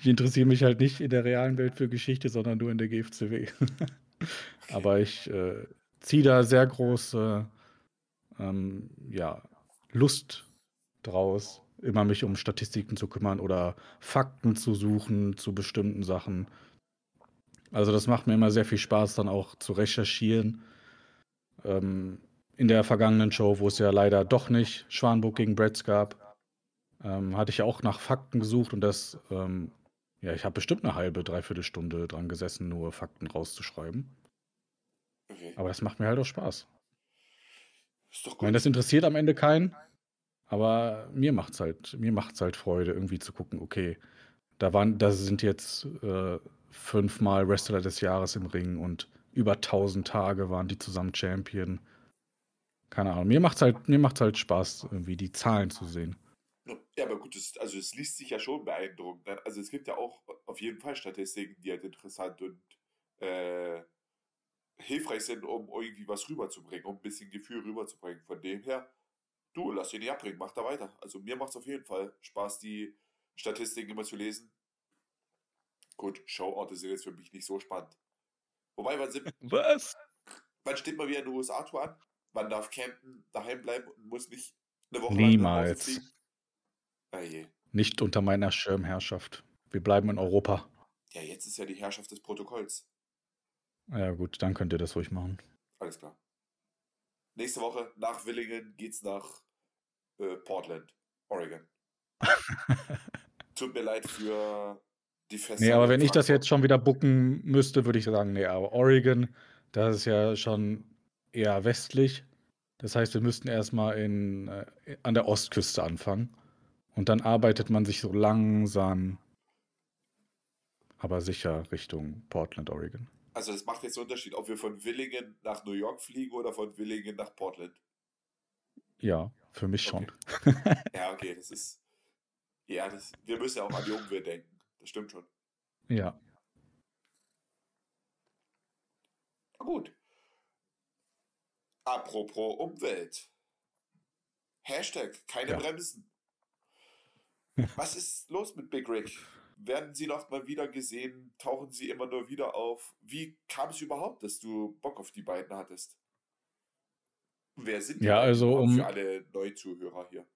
Ich interessiere mich halt nicht in der realen Welt für Geschichte, sondern nur in der GFCW. *laughs* Aber ich äh, ziehe da sehr große ähm, ja, Lust draus, immer mich um Statistiken zu kümmern oder Fakten zu suchen zu bestimmten Sachen. Also das macht mir immer sehr viel Spaß, dann auch zu recherchieren. Ähm, in der vergangenen Show, wo es ja leider doch nicht Schwanburg gegen Bretts gab, ähm, hatte ich auch nach Fakten gesucht und das, ähm, ja, ich habe bestimmt eine halbe, dreiviertel Stunde dran gesessen, nur Fakten rauszuschreiben. Okay. Aber das macht mir halt auch Spaß. Ist doch Ich meine, gut. das interessiert am Ende keinen, aber mir macht's halt, mir macht's halt Freude, irgendwie zu gucken, okay, da waren, da sind jetzt äh, fünfmal Wrestler des Jahres im Ring und über 1000 Tage waren die zusammen Champion. Keine Ahnung. Mir macht's halt, mir macht's halt Spaß, irgendwie die Zahlen zu sehen. Ja, aber gut, das, also es liest sich ja schon beeindruckend. Also es gibt ja auch auf jeden Fall Statistiken, die halt interessant und äh, hilfreich sind, um irgendwie was rüberzubringen, um ein bisschen Gefühl rüberzubringen. Von dem her, du, lass dich nicht abbringen, mach da weiter. Also mir macht es auf jeden Fall Spaß, die Statistiken immer zu lesen. Gut, Showorte sind jetzt für mich nicht so spannend. Wobei, wann, sind, *laughs* Was? wann steht mal wieder eine USA-Tour an? Wann darf Camden daheim bleiben und muss nicht eine Woche lang Niemals. fliegen? Ah je. Nicht unter meiner Schirmherrschaft. Wir bleiben in Europa. Ja, jetzt ist ja die Herrschaft des Protokolls. Ja, gut, dann könnt ihr das ruhig machen. Alles klar. Nächste Woche nach Willingen geht's nach äh, Portland, Oregon. *laughs* Tut mir leid für die Feste. Nee, aber wenn ich das jetzt schon wieder bucken müsste, würde ich sagen, nee, aber Oregon, das ist ja schon eher westlich. Das heißt, wir müssten erstmal in, äh, an der Ostküste anfangen. Und dann arbeitet man sich so langsam, aber sicher Richtung Portland, Oregon. Also das macht jetzt einen Unterschied, ob wir von Willingen nach New York fliegen oder von Willingen nach Portland. Ja, für mich schon. *laughs* Ja, okay, das ist. Ja, das, wir müssen ja auch an die Umwelt denken. Das stimmt schon. Ja. Na gut. Apropos Umwelt. Hashtag keine Ja. Bremsen. *laughs* Was ist los mit Big Rick? Werden Sie noch mal wieder gesehen? Tauchen Sie immer nur wieder auf? Wie kam es überhaupt, dass du Bock auf die beiden hattest? Wer sind die Ja, also um- für alle Neuzuhörer hier?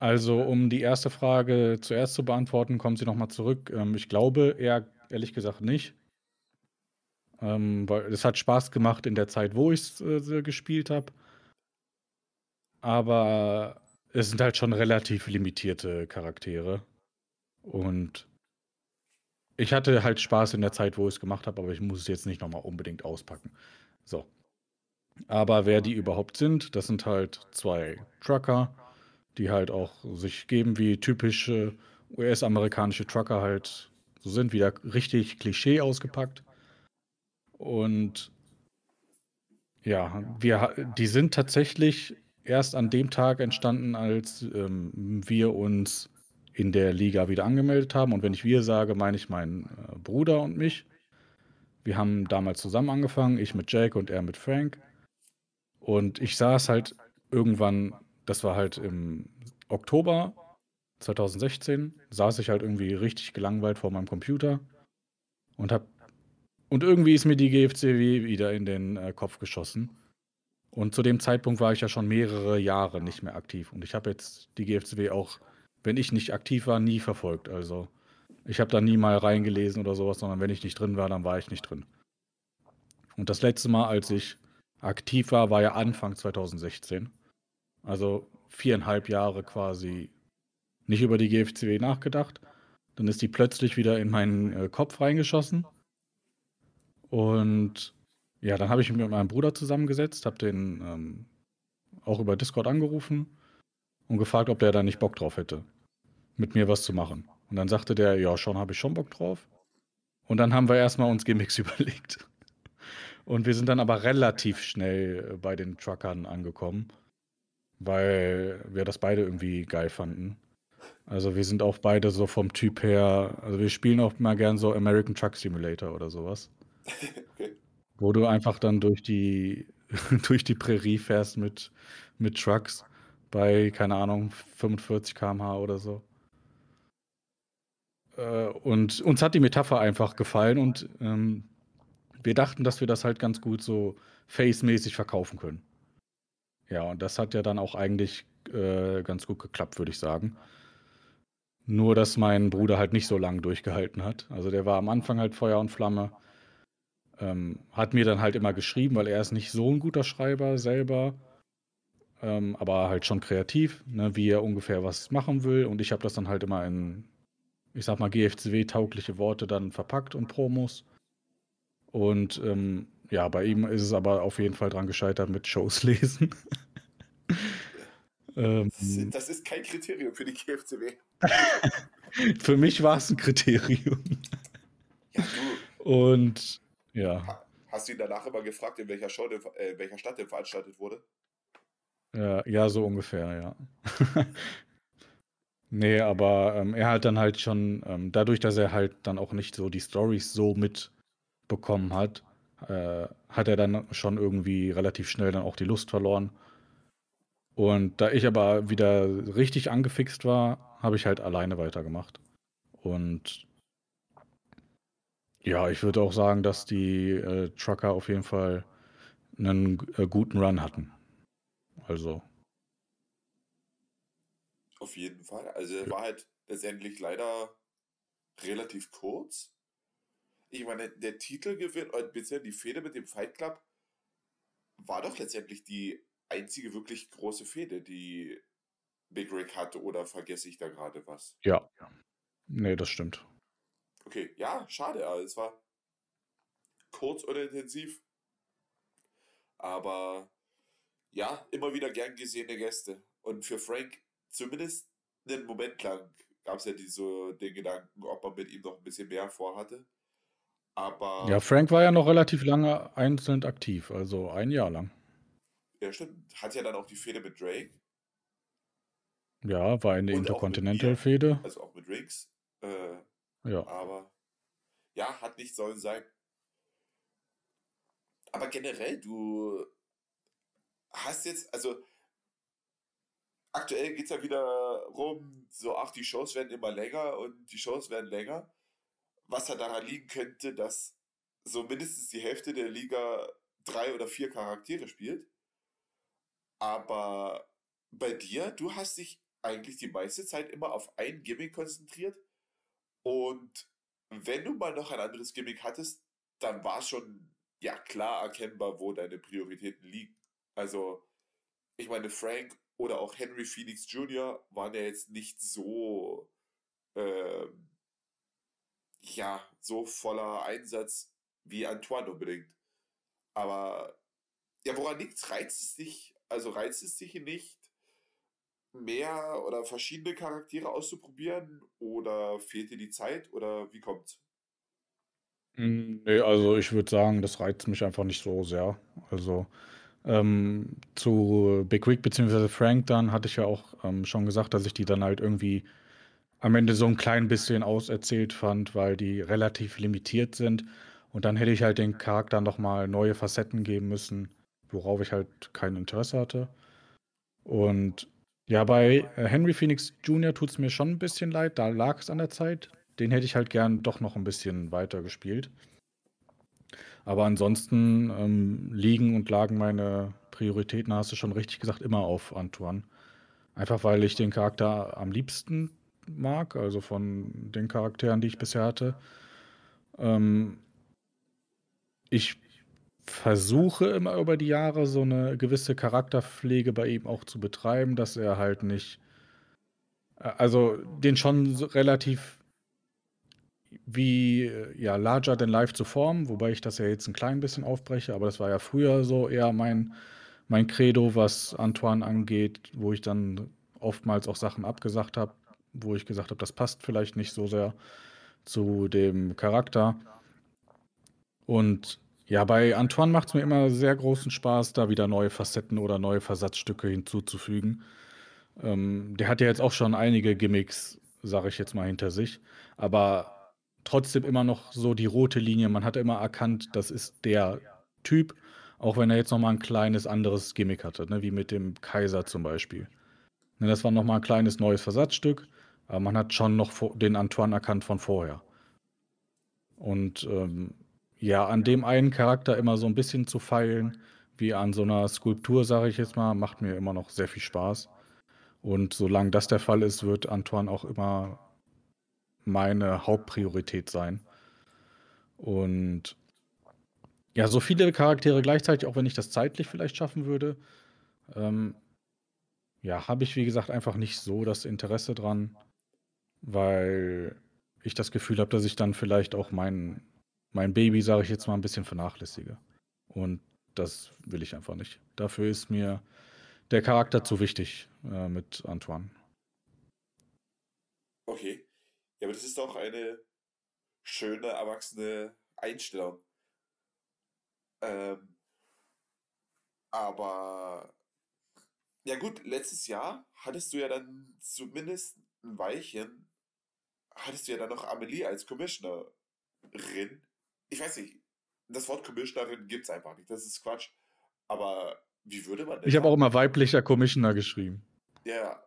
Also, um die erste Frage zuerst zu beantworten, kommen Sie noch mal zurück. Ähm, ich glaube eher ehrlich gesagt nicht. Ähm, weil es hat Spaß gemacht in der Zeit, wo ich's, äh, gespielt habe. Aber es sind halt schon relativ limitierte Charaktere. Und ich hatte halt Spaß in der Zeit, wo ich's gemacht habe, aber ich muss es jetzt nicht noch mal unbedingt auspacken. So. Aber wer die überhaupt sind, das sind halt 2 Trucker, die halt auch sich geben wie typische US-amerikanische Trucker halt so sind, wieder richtig Klischee ausgepackt. Und ja, wir die sind tatsächlich erst an dem Tag entstanden, als, ähm, wir uns in der Liga wieder angemeldet haben. Und wenn ich wir sage, meine ich meinen, äh, Bruder und mich. Wir haben damals zusammen angefangen, ich mit Jake und er mit Frank. Und ich saß halt irgendwann das war halt im Oktober 2016, saß ich halt irgendwie richtig gelangweilt vor meinem Computer und habe und irgendwie ist mir die GFCW wieder in den, äh, Kopf geschossen. Und zu dem Zeitpunkt war ich ja schon mehrere Jahre nicht mehr aktiv. Und ich habe jetzt die GFCW auch, wenn ich nicht aktiv war, nie verfolgt. Also, ich habe da nie mal reingelesen oder sowas, sondern wenn ich nicht drin war, dann war ich nicht drin. Und das letzte Mal, als ich aktiv war, war ja Anfang 2016. Also viereinhalb Jahre quasi nicht über die GFCW nachgedacht. Dann ist die plötzlich wieder in meinen äh, Kopf reingeschossen. Und ja, dann habe ich mich mit meinem Bruder zusammengesetzt, habe den ähm, auch über Discord angerufen und gefragt, ob der da nicht Bock drauf hätte, mit mir was zu machen. Und dann sagte der, ja, schon habe ich schon Bock drauf. Und dann haben wir erstmal uns Gimmicks *laughs* überlegt. Und wir sind dann aber relativ schnell äh, bei den Truckern angekommen, weil wir das beide irgendwie geil fanden. Also wir sind auch beide so vom Typ her, also wir spielen auch mal gern so American Truck Simulator oder sowas. Okay. *laughs* Wo du einfach dann durch die, *laughs* durch die Prärie fährst mit, mit Trucks bei, keine Ahnung, 45 km/h oder so. Äh, und uns hat die Metapher einfach gefallen und ähm, wir dachten, dass wir das halt ganz gut so face-mäßig verkaufen können. Ja, und das hat ja dann auch eigentlich äh, ganz gut geklappt, würde ich sagen. Nur, dass mein Bruder halt nicht so lange durchgehalten hat. Also der war am Anfang halt Feuer und Flamme. Ähm, hat mir dann halt immer geschrieben, weil er ist nicht so ein guter Schreiber selber, ähm, aber halt schon kreativ, ne, wie er ungefähr was machen will. Und ich habe das dann halt immer in, ich sag mal, GFCW-taugliche Worte dann verpackt und Promos. Und ähm, ja, bei ihm ist es aber auf jeden Fall dran gescheitert mit Shows *laughs* lesen. *laughs* ähm, das ist kein Kriterium für die GFCW. *laughs* für mich war es ein Kriterium. Ja, du. Und ja. Hast du ihn danach immer gefragt, in welcher, Show, äh, in welcher Stadt der veranstaltet wurde? Ja, ja so ungefähr, ja. *laughs* nee, aber ähm, er hat dann halt schon, ähm, dadurch, dass er halt dann auch nicht so die Stories so mitbekommen hat, äh, hat er dann schon irgendwie relativ schnell dann auch die Lust verloren. Und da ich aber wieder richtig angefixt war, habe ich halt alleine weitergemacht. Und ja, ich würde auch sagen, dass die äh, Trucker auf jeden Fall einen äh, guten Run hatten. Also. Auf jeden Fall. Also er war halt letztendlich leider relativ kurz ich meine, der Titelgewinn, und bisher die Fehde mit dem Fight Club, war doch letztendlich die einzige wirklich große Fehde, die Big Rick hatte, oder vergesse ich da gerade was? Ja. Nee, das stimmt. Okay, ja, schade, aber es war kurz oder intensiv. Aber ja, immer wieder gern gesehene Gäste. Und für Frank zumindest einen Moment lang gab es ja diese, den Gedanken, ob man mit ihm noch ein bisschen mehr vorhatte. Aber. Ja, Frank war ja noch relativ lange einzeln aktiv, also ein Jahr lang. Ja, stimmt. Hat ja dann auch die Fehde mit Drake. Ja, war eine Intercontinental-Fehde. Also auch mit Riggs. Äh, ja. Aber ja, hat nicht sollen sein. Aber generell, du hast jetzt, also aktuell geht es ja wieder rum, so, ach, die Shows werden immer länger und die Shows werden länger was ja daran liegen könnte, dass so mindestens die Hälfte der Liga drei oder vier Charaktere spielt. Aber bei dir, du hast dich eigentlich die meiste Zeit immer auf ein Gimmick konzentriert. Und wenn du mal noch ein anderes Gimmick hattest, dann war schon ja klar erkennbar, wo deine Prioritäten liegen. Also, ich meine, Frank oder auch Henry Phoenix Jr. waren ja jetzt nicht so, ähm, ja, so voller Einsatz wie Antoine unbedingt. Aber ja, woran liegt Reizt es dich, also reizt es dich nicht, mehr oder verschiedene Charaktere auszuprobieren? Oder fehlt dir die Zeit? Oder wie kommt's? Hm, ne, also ich würde sagen, das reizt mich einfach nicht so sehr. Also, ähm, zu Big Rick beziehungsweise Frank dann hatte ich ja auch, ähm, schon gesagt, dass ich die dann halt irgendwie am Ende so ein klein bisschen auserzählt fand, weil die relativ limitiert sind. Und dann hätte ich halt den Charakter noch mal neue Facetten geben müssen, worauf ich halt kein Interesse hatte. Und ja, bei, äh, Henry Phoenix Jr. tut es mir schon ein bisschen leid, da lag es an der Zeit. Den hätte ich halt gern doch noch ein bisschen weiter gespielt. Aber ansonsten, ähm, liegen und lagen meine Prioritäten, hast du schon richtig gesagt, immer auf Antoine. Einfach weil ich den Charakter am liebsten mag, also von den Charakteren, die ich bisher hatte. Ähm ich versuche immer über die Jahre so eine gewisse Charakterpflege bei ihm auch zu betreiben, dass er halt nicht äh, also den schon relativ wie, äh, ja, larger than life zu formen, wobei ich das ja jetzt ein klein bisschen aufbreche, aber das war ja früher so eher mein mein Credo, was Antoine angeht, wo ich dann oftmals auch Sachen abgesagt habe, wo ich gesagt habe, das passt vielleicht nicht so sehr zu dem Charakter. Und ja, bei Antoine macht es mir immer sehr großen Spaß, da wieder neue Facetten oder neue Versatzstücke hinzuzufügen. Ähm, der hat ja jetzt auch schon einige Gimmicks, sage ich jetzt mal, hinter sich, aber trotzdem immer noch so die rote Linie. Man hat immer erkannt, das ist der Typ, auch wenn er jetzt noch mal 'n kleines anderes Gimmick hatte, ne, wie mit dem Kaiser zum Beispiel. Ne, das war noch mal 'n kleines neues Versatzstück, aber man hat schon noch den Antoine erkannt von vorher. Und, ähm, ja, an dem einen Charakter immer so ein bisschen zu feilen, wie an so einer Skulptur, sage ich jetzt mal, macht mir immer noch sehr viel Spaß. Und solange das der Fall ist, wird Antoine auch immer meine Hauptpriorität sein. Und ja, so viele Charaktere gleichzeitig, auch wenn ich das zeitlich vielleicht schaffen würde, ähm, ja, habe ich, wie gesagt, einfach nicht so das Interesse dran, weil ich das Gefühl habe, dass ich dann vielleicht auch mein mein Baby, sage ich jetzt mal, ein bisschen vernachlässige. Und das will ich einfach nicht. Dafür ist mir der Charakter zu wichtig, äh, mit Antoine. Okay. Ja, aber das ist doch eine schöne, erwachsene Einstellung. Ähm, aber ja gut, letztes Jahr hattest du ja dann zumindest ein Weilchen, hattest du ja dann noch Amelie als Commissionerin. Ich weiß nicht, das Wort Commissionerin gibt es einfach nicht, das ist Quatsch. Aber wie würde man denn Ich habe auch immer weiblicher Commissioner geschrieben. Ja,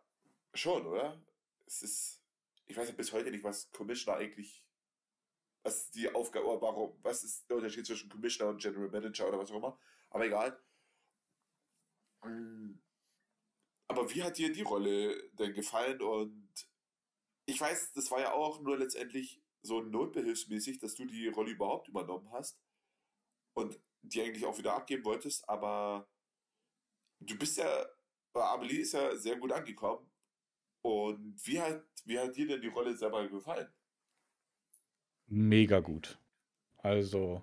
schon, oder? Es ist, ich weiß ja bis heute nicht, was Commissioner eigentlich, was die Aufgabe, oder warum, was ist der Unterschied zwischen Commissioner und General Manager oder was auch immer. Aber egal. Mm. Aber wie hat dir die Rolle denn gefallen? Und ich weiß, das war ja auch nur letztendlich so notbehilfsmäßig, dass du die Rolle überhaupt übernommen hast und die eigentlich auch wieder abgeben wolltest, aber du bist ja, bei Amelie ist ja sehr gut angekommen. Und wie hat, wie hat dir denn die Rolle selber gefallen? Mega gut. Also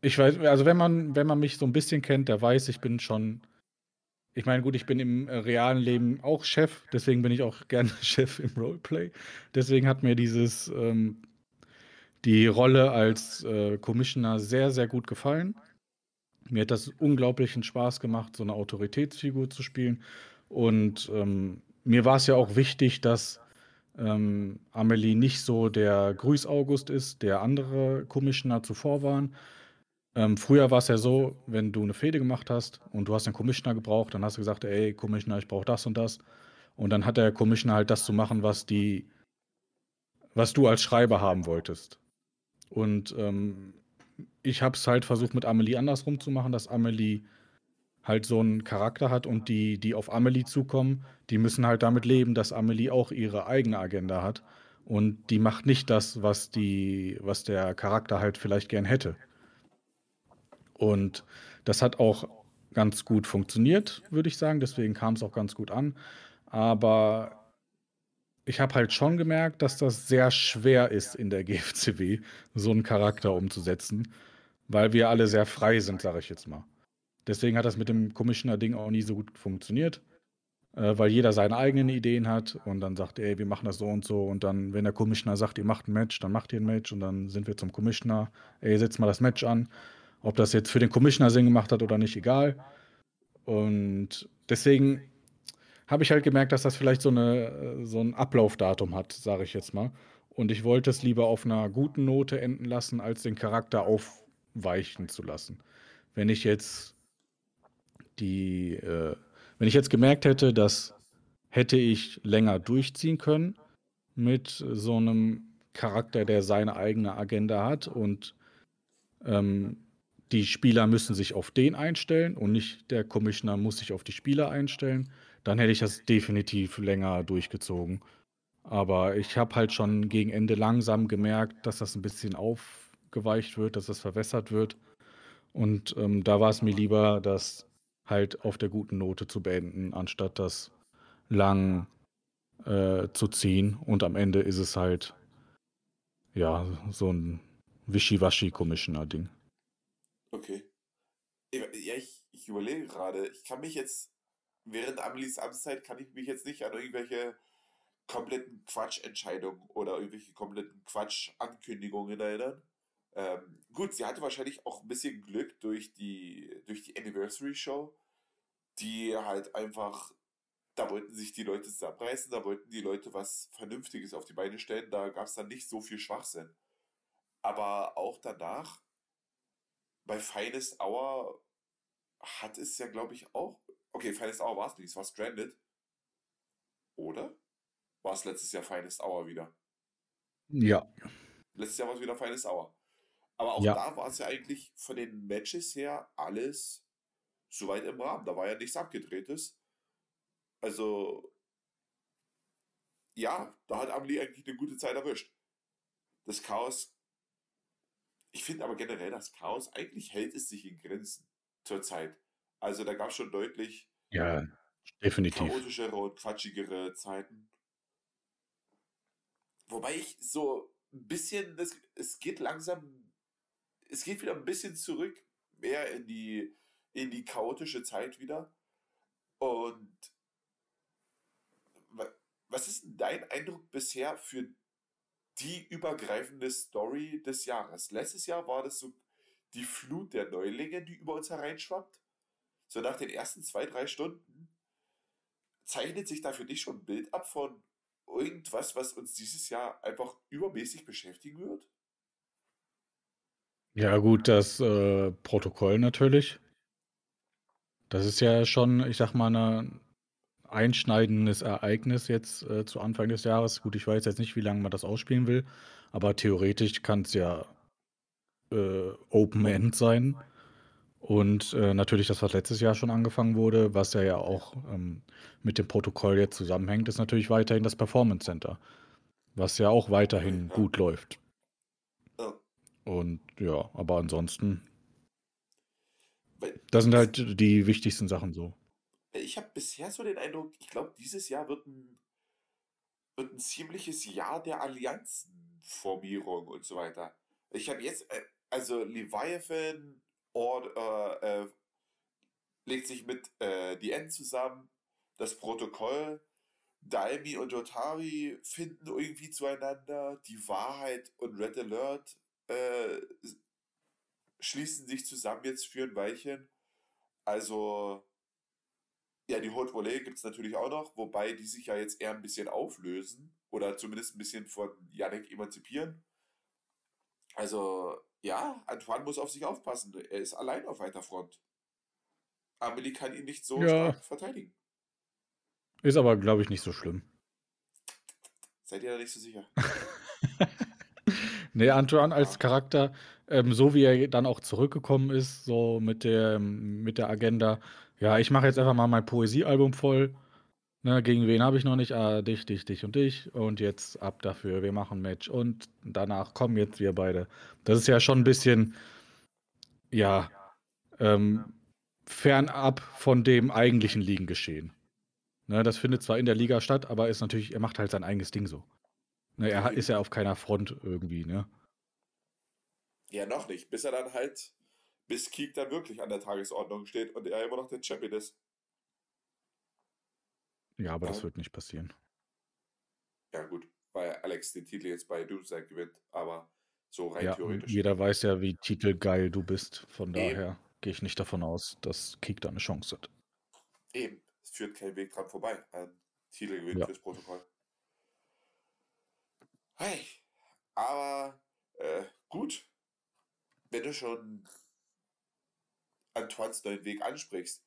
ich weiß, also wenn man, wenn man mich so ein bisschen kennt, der weiß, ich bin schon ich meine, gut, ich bin im äh, realen Leben auch Chef, deswegen bin ich auch gerne *laughs* Chef im Roleplay. Deswegen hat mir dieses, ähm, die Rolle als äh, Commissioner sehr, sehr gut gefallen. Mir hat das unglaublichen Spaß gemacht, so eine Autoritätsfigur zu spielen. Und ähm, mir war es ja auch wichtig, dass ähm, Amelie nicht so der Grüß-August ist, der andere Commissioner zuvor waren, ähm, früher war es ja so, wenn du eine Fehde gemacht hast und du hast einen Commissioner gebraucht, dann hast du gesagt: „Ey, Commissioner, ich brauche das und das.“ Und dann hat der Commissioner halt das zu machen, was die was du als Schreiber haben wolltest. Und, ähm, ich habe es halt versucht, mit Amelie andersrum zu machen, dass Amelie halt so einen Charakter hat und die, die auf Amelie zukommen, die müssen halt damit leben, dass Amelie auch ihre eigene Agenda hat. Und die macht nicht das, was die, was der Charakter halt vielleicht gern hätte. Und das hat auch ganz gut funktioniert, würde ich sagen. Deswegen kam es auch ganz gut an. Aber ich habe halt schon gemerkt, dass das sehr schwer ist in der *laughs* GFCW, so einen Charakter umzusetzen, weil wir alle sehr frei sind, sage ich jetzt mal. Deswegen hat das mit dem Commissioner-Ding auch nie so gut funktioniert, äh, weil jeder seine eigenen Ideen hat und dann sagt, ey, wir machen das so und so. Und dann, wenn der Commissioner sagt, ihr macht ein Match, dann macht ihr ein Match und dann sind wir zum Commissioner, ey, setzt mal das Match an. Ob das jetzt für den Commissioner Sinn gemacht hat oder nicht, egal. Und deswegen habe ich halt gemerkt, dass das vielleicht so, eine, so ein Ablaufdatum hat, sage ich jetzt mal. Und ich wollte es lieber auf einer guten Note enden lassen, als den Charakter aufweichen zu lassen. Wenn ich jetzt die, äh, wenn ich jetzt gemerkt hätte, dass hätte ich länger durchziehen können mit so einem Charakter, der seine eigene Agenda hat und ähm, die Spieler müssen sich auf den einstellen und nicht der Commissioner muss sich auf die Spieler einstellen, dann hätte ich das definitiv länger durchgezogen. Aber ich habe halt schon gegen Ende langsam gemerkt, dass das ein bisschen aufgeweicht wird, dass das verwässert wird. Und ähm, da war es mir lieber, das halt auf der guten Note zu beenden, anstatt das lang äh, zu ziehen. Und am Ende ist es halt, ja, so ein Wischiwaschi-Commissioner-Ding. Okay. Ja, ich, ich überlege gerade, ich kann mich jetzt, während Amelies Amtszeit, kann ich mich jetzt nicht an irgendwelche kompletten Quatschentscheidungen oder irgendwelche kompletten Quatsch-Ankündigungen erinnern. Ähm, gut, sie hatte wahrscheinlich auch ein bisschen Glück durch die, durch die Anniversary Show, die halt einfach, da wollten sich die Leute zusammenreißen, da wollten die Leute was Vernünftiges auf die Beine stellen, da gab es dann nicht so viel Schwachsinn. Aber auch danach bei Finest Hour hat es ja, glaube ich, auch. Okay, Finest Hour war es nicht, es war Stranded. Oder? War es letztes Jahr Finest Hour wieder? Ja. Letztes Jahr war es wieder Finest Hour. Aber auch Ja. da war es ja eigentlich von den Matches her alles soweit im Rahmen. Da war ja nichts abgedrehtes. Also, ja, da hat Amelie eigentlich eine gute Zeit erwischt. Das Chaos ich finde aber generell, das Chaos, eigentlich hält es sich in Grenzen zurzeit. Also da gab es schon deutlich Ja, definitiv. chaotischere und quatschigere Zeiten. Wobei ich so ein bisschen, das, es geht langsam, es geht wieder ein bisschen zurück, mehr in die, in die chaotische Zeit wieder. Und wa- was ist denn dein Eindruck bisher für die übergreifende Story des Jahres? Letztes Jahr war das so die Flut der Neulinge, die über uns hereinschwappt. So nach den ersten zwei, drei Stunden zeichnet sich da für dich schon ein Bild ab von irgendwas, was uns dieses Jahr einfach übermäßig beschäftigen wird? Ja, gut, das äh, Protokoll natürlich. Das ist ja schon, ich sag mal, ein einschneidendes Ereignis jetzt äh, zu Anfang des Jahres. Gut, ich weiß jetzt nicht, wie lange man das ausspielen will, aber theoretisch kann es ja äh, Open End sein. Und äh, natürlich das, was letztes Jahr schon angefangen wurde, was ja, ja auch ähm, mit dem Protokoll jetzt zusammenhängt, ist natürlich weiterhin das Performance Center, was ja auch weiterhin gut läuft. Und ja, aber ansonsten, das sind halt die wichtigsten Sachen so. Ich habe bisher so den Eindruck, ich glaube, dieses Jahr wird ein, wird ein ziemliches Jahr der Allianzenformierung und so weiter. Ich habe jetzt, äh, also Leviathan Ord, äh, äh, legt sich mit äh, die End zusammen, das Protokoll, Daimi und Jotari finden irgendwie zueinander, die Wahrheit und Red Alert äh, schließen sich zusammen jetzt für ein Weilchen. Also, ja, die Haute Volée gibt es natürlich auch noch, wobei die sich ja jetzt eher ein bisschen auflösen oder zumindest ein bisschen von Yannick emanzipieren. Also, ja, Antoine muss auf sich aufpassen. Er ist allein auf weiter Front. Amelie kann ihn nicht so Ja. stark verteidigen. Ist aber, glaube ich, nicht so schlimm. Seid ihr da nicht so sicher? *laughs* Nee, Antoine als Ja. Charakter, ähm, so wie er dann auch zurückgekommen ist, so mit der, mit der Agenda, Ja, ich mache jetzt einfach mal mein Poesiealbum voll. Ne, gegen wen habe ich noch nicht? Ah, dich, dich, dich und dich. Und jetzt ab dafür. Wir machen Match. Und danach kommen jetzt wir beide. Das ist ja schon ein bisschen, ja, ähm, fernab von dem eigentlichen Ligengeschehen. Ne, das findet zwar in der Liga statt, aber ist natürlich, er macht halt sein eigenes Ding so. Ne, er ist ja auf keiner Front irgendwie, ne? Ja, noch nicht. Bis er dann halt, bis Keek dann wirklich an der Tagesordnung steht und er immer noch der Champion ist. Ja, aber Ja. das wird nicht passieren. Ja, gut, weil Alex den Titel jetzt bei Doomsday gewinnt, aber so rein Ja, theoretisch. jeder weiß ja, wie titelgeil du bist. Von Eben. daher gehe ich nicht davon aus, dass Keek da eine Chance hat. Eben, es führt kein Weg dran vorbei an Titelgewinn Ja. fürs Protokoll. Hey, aber äh, gut, wenn du schon Antoines neuen Weg ansprichst,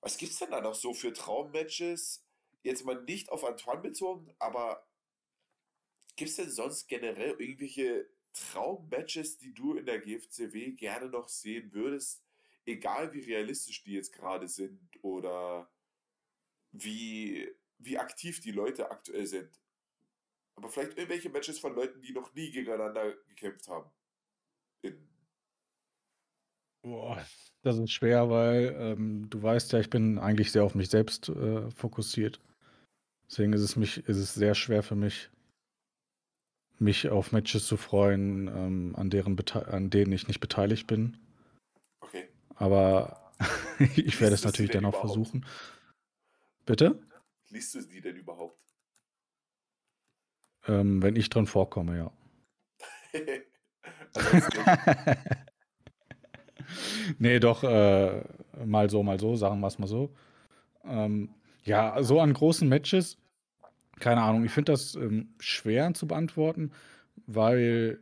was gibt's denn da noch so für Traummatches? Jetzt mal nicht auf Antoine bezogen, aber gibt's denn sonst generell irgendwelche Traummatches, die du in der GFCW gerne noch sehen würdest? Egal wie realistisch die jetzt gerade sind oder wie, wie aktiv die Leute aktuell sind. Aber vielleicht irgendwelche Matches von Leuten, die noch nie gegeneinander gekämpft haben. In, Boah, das ist schwer, weil ähm, du weißt ja, ich bin eigentlich sehr auf mich selbst äh, fokussiert. Deswegen ist es mich, ist es sehr schwer für mich, mich auf Matches zu freuen, ähm, an deren Bete an denen ich nicht beteiligt bin. okay. Aber *laughs* ich werde es natürlich denn dennoch versuchen. Bitte? Liest du die denn überhaupt? Ähm, wenn ich drin vorkomme, ja. *laughs* Nicht. *laughs* *laughs* Nee, doch, äh, mal so, mal so, sagen wir es mal so. Ähm, ja, so an großen Matches, keine Ahnung, ich finde das ähm, schwer zu beantworten, weil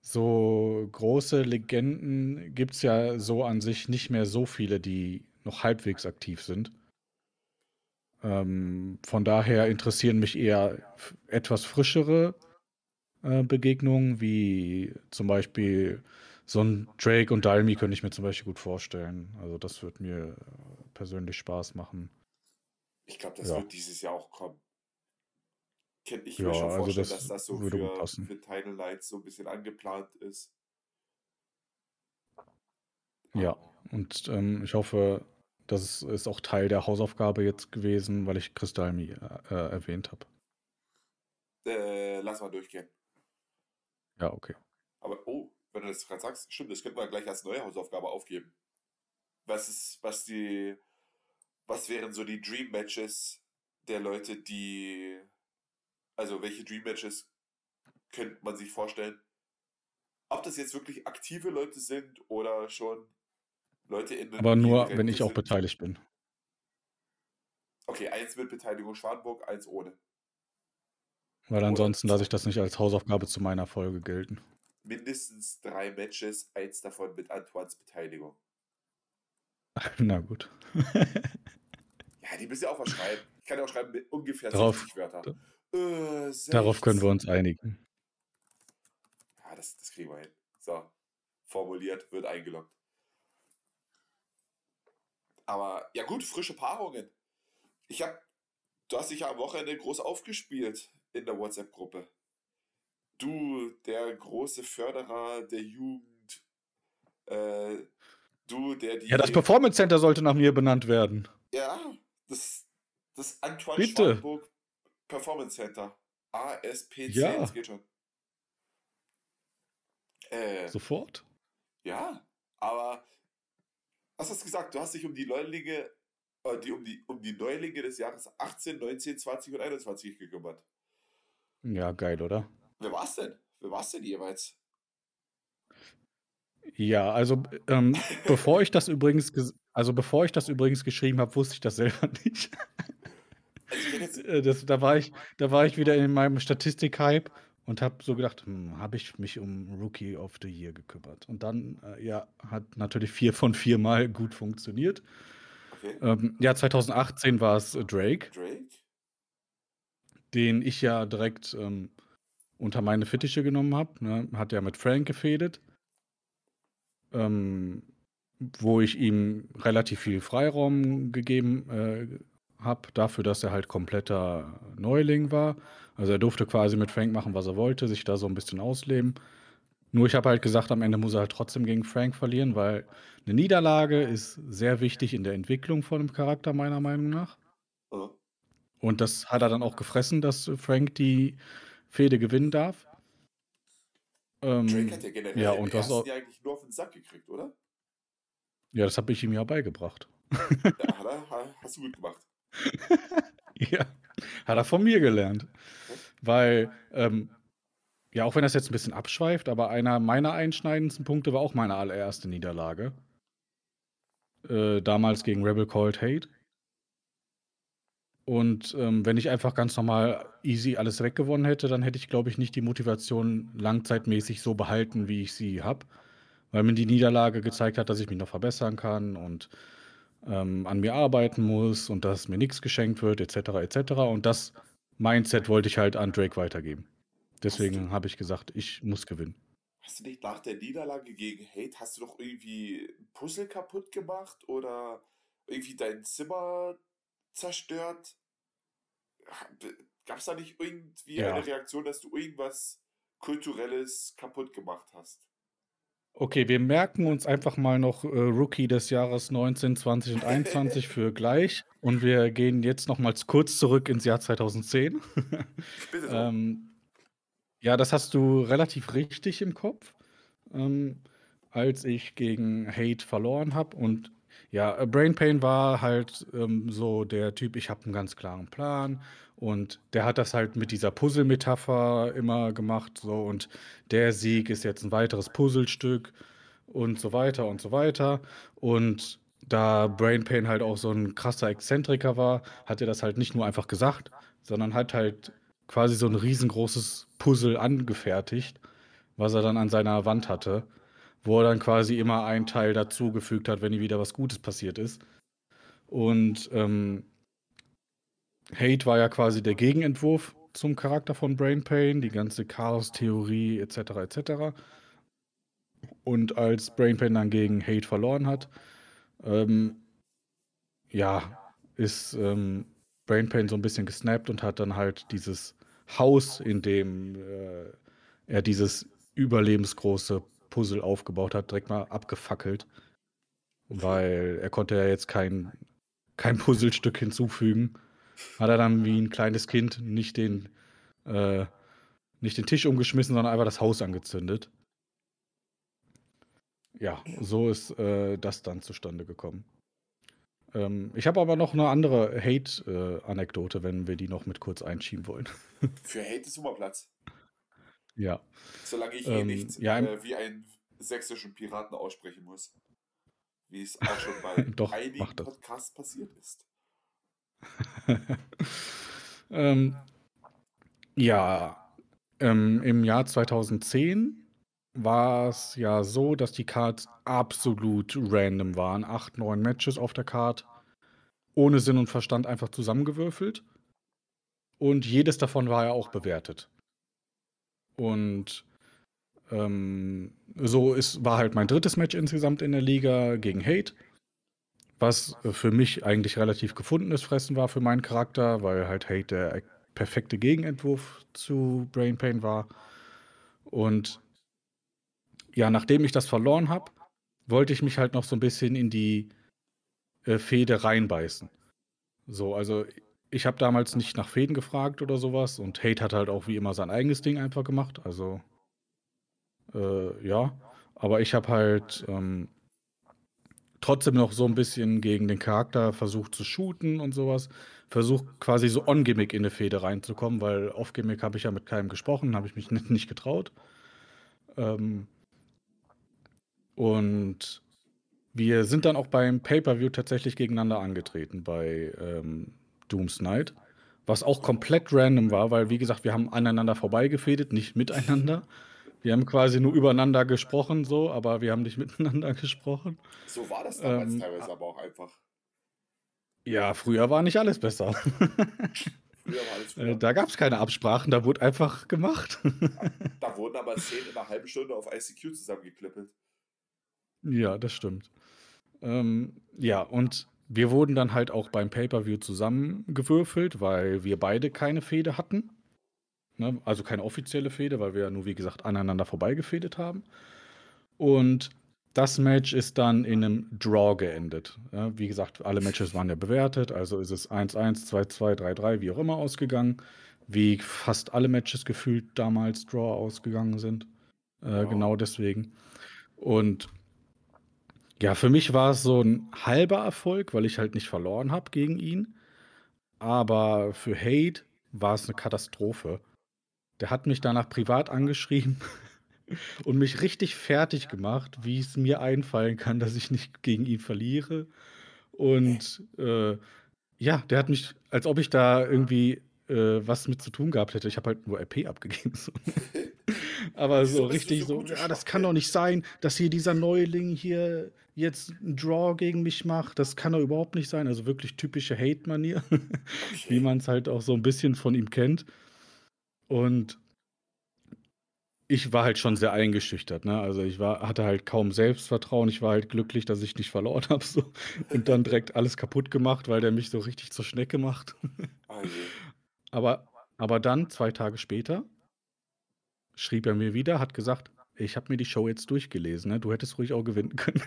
so große Legenden gibt es ja so an sich nicht mehr so viele, die noch halbwegs aktiv sind. Ähm, von daher interessieren mich eher etwas frischere äh, Begegnungen, wie zum Beispiel so ein Drake und Dalmi könnte ich mir zum Beispiel gut vorstellen. Also das wird mir äh, persönlich Spaß machen. Ich glaube, das Ja. wird dieses Jahr auch kommen. Kann ich Ja, mir schon also vorstellen, das dass das so würde für, für Title Nights so ein bisschen angeplant ist. Ja, und ähm, ich hoffe, das ist auch Teil der Hausaufgabe jetzt gewesen, weil ich Chris Dalmi äh, äh, erwähnt habe. Äh, lass mal durchgehen. Ja, okay. Aber, oh, wenn du das gerade sagst, stimmt, das könnte man gleich als neue Hausaufgabe aufgeben. Was ist, was die, was wären so die Dream Matches der Leute, die, also welche Dream Matches könnte man sich vorstellen? Ob das jetzt wirklich aktive Leute sind oder schon Leute in Aber nur, wenn ich auch sind. beteiligt bin. Okay, eins mit Beteiligung Schwanburg, eins ohne. Weil ansonsten lasse ich das nicht als Hausaufgabe zu meiner Folge gelten. Mindestens drei Matches, eins davon mit Antoines Beteiligung. *laughs* Na gut. *laughs* Ja, die müssen ja auch was schreiben. Ich kann ja auch schreiben mit ungefähr Darauf- 60 Wörter. da- Äh, Darauf können wir 60. uns einigen. Ja, das, das kriegen wir hin. So, formuliert, wird eingeloggt. Aber ja gut, frische Paarungen. Ich habe, du hast dich ja am Wochenende groß aufgespielt in der WhatsApp-Gruppe. Du, der große Förderer der Jugend. Äh, du, der die. Ja, das Performance Center sollte nach mir benannt werden. Ja, das, das Antoine Bitte. Schwanburg Performance Center. ASPC, Ja. das geht schon. Äh, Sofort? ja, aber was hast du gesagt? Du hast dich um die Neulinge, äh, die, um, die, um die Neulinge des Jahres 18, 19, 20 und 21 gekümmert. Ja, geil, oder? Wer war's denn? Wer war's denn jeweils? Ja, also ähm, bevor ich das übrigens, also bevor ich das übrigens geschrieben habe, wusste ich das selber *laughs* nicht. Also Äh, Das, da, war ich, da war ich wieder in meinem Statistik-Hype und habe so gedacht, hm, habe ich mich um Rookie of the Year gekümmert. Und dann, äh, ja, hat natürlich vier von vier Mal gut funktioniert. okay, Ähm, ja, 2018 war es Drake, Drake? den ich ja direkt ähm, unter meine Fittiche genommen habe. Ne? Hat ja mit Frank gefädet. Ähm, wo ich ihm relativ viel Freiraum gegeben äh, habe, dafür, dass er halt kompletter Neuling war. Also er durfte quasi mit Frank machen, was er wollte, sich da so ein bisschen ausleben. Nur ich habe halt gesagt, am Ende muss er halt trotzdem gegen Frank verlieren, weil eine Niederlage ist sehr wichtig in der Entwicklung von einem Charakter, meiner Meinung nach. Und das hat er dann auch gefressen, dass Frank die Fehde gewinnen darf. Ähm, Drake hat ja generell ja, und das auch, Jahr eigentlich nur auf den Sack gekriegt, oder? ja, das habe ich ihm ja beigebracht. *laughs* Ja, hat er, ha- hast du gut gemacht. *laughs* Ja, hat er von mir gelernt. Weil, ähm, ja, auch wenn das jetzt ein bisschen abschweift, aber einer meiner einschneidendsten Punkte war auch meine allererste Niederlage. Äh, damals gegen Rebel Called Hate. Und ähm, wenn ich einfach ganz normal easy alles weggewonnen hätte, dann hätte ich, glaube ich, nicht die Motivation langzeitmäßig so behalten, wie ich sie habe. Weil mir die Niederlage gezeigt hat, dass ich mich noch verbessern kann und ähm, an mir arbeiten muss und dass mir nichts geschenkt wird, etc. etc. Und das Mindset wollte ich halt an Drake weitergeben. Deswegen habe ich gesagt, ich muss gewinnen. Hast du nicht nach der Niederlage gegen Hate, hast du doch irgendwie Puzzle kaputt gemacht oder irgendwie dein Zimmer zerstört? Gab es da nicht irgendwie Ja. eine Reaktion, dass du irgendwas Kulturelles kaputt gemacht hast? Okay, wir merken uns einfach mal noch äh, Rookie des Jahres 19, 20 und 21 für *laughs* gleich. Und wir gehen jetzt nochmals kurz zurück ins Jahr 2010. Bitte ähm, ja, das hast du relativ richtig im Kopf, ähm, als ich gegen Hate verloren habe. Und ja, äh, Brain Pain war halt ähm, so der Typ, ich habe einen ganz klaren Plan. Und der hat das halt mit dieser Puzzle-Metapher immer gemacht. So, und der Sieg ist jetzt ein weiteres Puzzlestück und so weiter und so weiter. Und da Brain Pain halt auch so ein krasser Exzentriker war, hat er das halt nicht nur einfach gesagt, sondern hat halt quasi so ein riesengroßes Puzzle angefertigt, was er dann an seiner Wand hatte, wo er dann quasi immer einen Teil dazugefügt hat, wenn ihm wieder was Gutes passiert ist. Und ähm, Hate war ja quasi der Gegenentwurf zum Charakter von Brain Pain, die ganze Chaos-Theorie etc. etc. Und als Brain Pain dann gegen Hate verloren hat, ähm, ja, ist ähm, Brain Pain so ein bisschen gesnappt und hat dann halt dieses Haus, in dem äh, er dieses überlebensgroße Puzzle aufgebaut hat, direkt mal abgefackelt. Weil er konnte ja jetzt kein, kein Puzzlestück hinzufügen. Hat er dann wie ein kleines Kind nicht den, äh, nicht den Tisch umgeschmissen, sondern einfach das Haus angezündet. Ja, so ist äh, das dann zustande gekommen. Ähm, ich habe aber noch eine andere Hate-Anekdote, wenn wir die noch mit kurz einschieben wollen. Für Hate ist immer Platz. Ja. Solange ich eh Ähm, nicht ja, äh, wie einen sächsischen Piraten aussprechen muss. Wie es auch schon bei *laughs* Doch, einigen. Podcasts passiert ist. *laughs* ähm, ja, ähm, im Jahr 2010 war es ja so, dass die Cards absolut random waren. Acht, neun Matches auf der Card. Ohne Sinn und Verstand einfach zusammengewürfelt. Und jedes davon war ja auch bewertet. Und ähm, so ist, war halt mein drittes Match insgesamt in der Liga gegen Hate. Was für mich eigentlich relativ gefundenes Fressen war für meinen Charakter, weil halt Hate der perfekte Gegenentwurf zu Brain Pain war. Und ja, nachdem ich das verloren habe, wollte ich mich halt noch so ein bisschen in die äh, Fehde reinbeißen. So, also ich habe damals nicht nach Fäden gefragt oder sowas und Hate hat halt auch wie immer sein eigenes Ding einfach gemacht. Also äh, ja, aber ich habe halt ähm, trotzdem noch so ein bisschen gegen den Charakter versucht zu shooten und sowas. Versucht quasi so on-Gimmick in eine Fehde reinzukommen, weil off-Gimmick habe ich ja mit keinem gesprochen, habe ich mich nicht, nicht getraut. Ähm, und wir sind dann auch beim Pay-Per-View tatsächlich gegeneinander angetreten bei ähm, Doom's Night. Was auch komplett random war, weil, wie gesagt, wir haben aneinander vorbeigefädet, nicht miteinander. Wir haben quasi nur übereinander gesprochen, so, aber wir haben nicht *laughs* miteinander gesprochen. So war das damals Ähm, teilweise aber auch einfach. Ja, früher war nicht alles besser. Früher war alles *laughs* Äh, früher. da gab es keine Absprachen, da wurde einfach gemacht. *laughs* Da wurden aber Szenen in einer halben Stunde auf ICQ zusammengeklippelt. ja, das stimmt. Ähm, ja, und wir wurden dann halt auch beim Pay-Per-View zusammengewürfelt, weil wir beide keine Fehde hatten. Ne? Also keine offizielle Fehde, weil wir ja nur, wie gesagt, aneinander vorbeigefädet haben. Und das Match ist dann in einem Draw geendet. Ja, wie gesagt, alle Matches waren ja bewertet, also ist es 1-1, 2-2, 3-3, wie auch immer ausgegangen. Wie fast alle Matches gefühlt damals Draw ausgegangen sind. Äh, Ja. Genau deswegen. Und ja, für mich war es so ein halber Erfolg, weil ich halt nicht verloren habe gegen ihn. Aber für Hate war es eine Katastrophe. Der hat mich danach privat angeschrieben *laughs* und mich richtig fertig gemacht, wie es mir einfallen kann, dass ich nicht gegen ihn verliere. Und äh, ja, der hat mich, als ob ich da irgendwie äh, was mit zu tun gehabt hätte. Ich habe halt nur RP abgegeben. So. *laughs* Aber so richtig so so, ja, das Schwachsinn?" kann doch nicht sein, dass hier dieser Neuling hier jetzt einen Draw gegen mich macht. Das kann doch überhaupt nicht sein. Also wirklich typische Hate-Manier, *laughs* wie man es halt auch so ein bisschen von ihm kennt. Und ich war halt schon sehr eingeschüchtert, ne? Also ich war, hatte halt kaum Selbstvertrauen. Ich war halt glücklich, dass ich nicht verloren *laughs* habe. So. Und dann direkt alles kaputt gemacht, weil der mich so richtig zur Schnecke macht. Je. *laughs* Aber, aber dann, zwei Tage später, schrieb er mir wieder, hat gesagt, ich habe mir die Show jetzt durchgelesen, ne? Du hättest ruhig auch gewinnen können.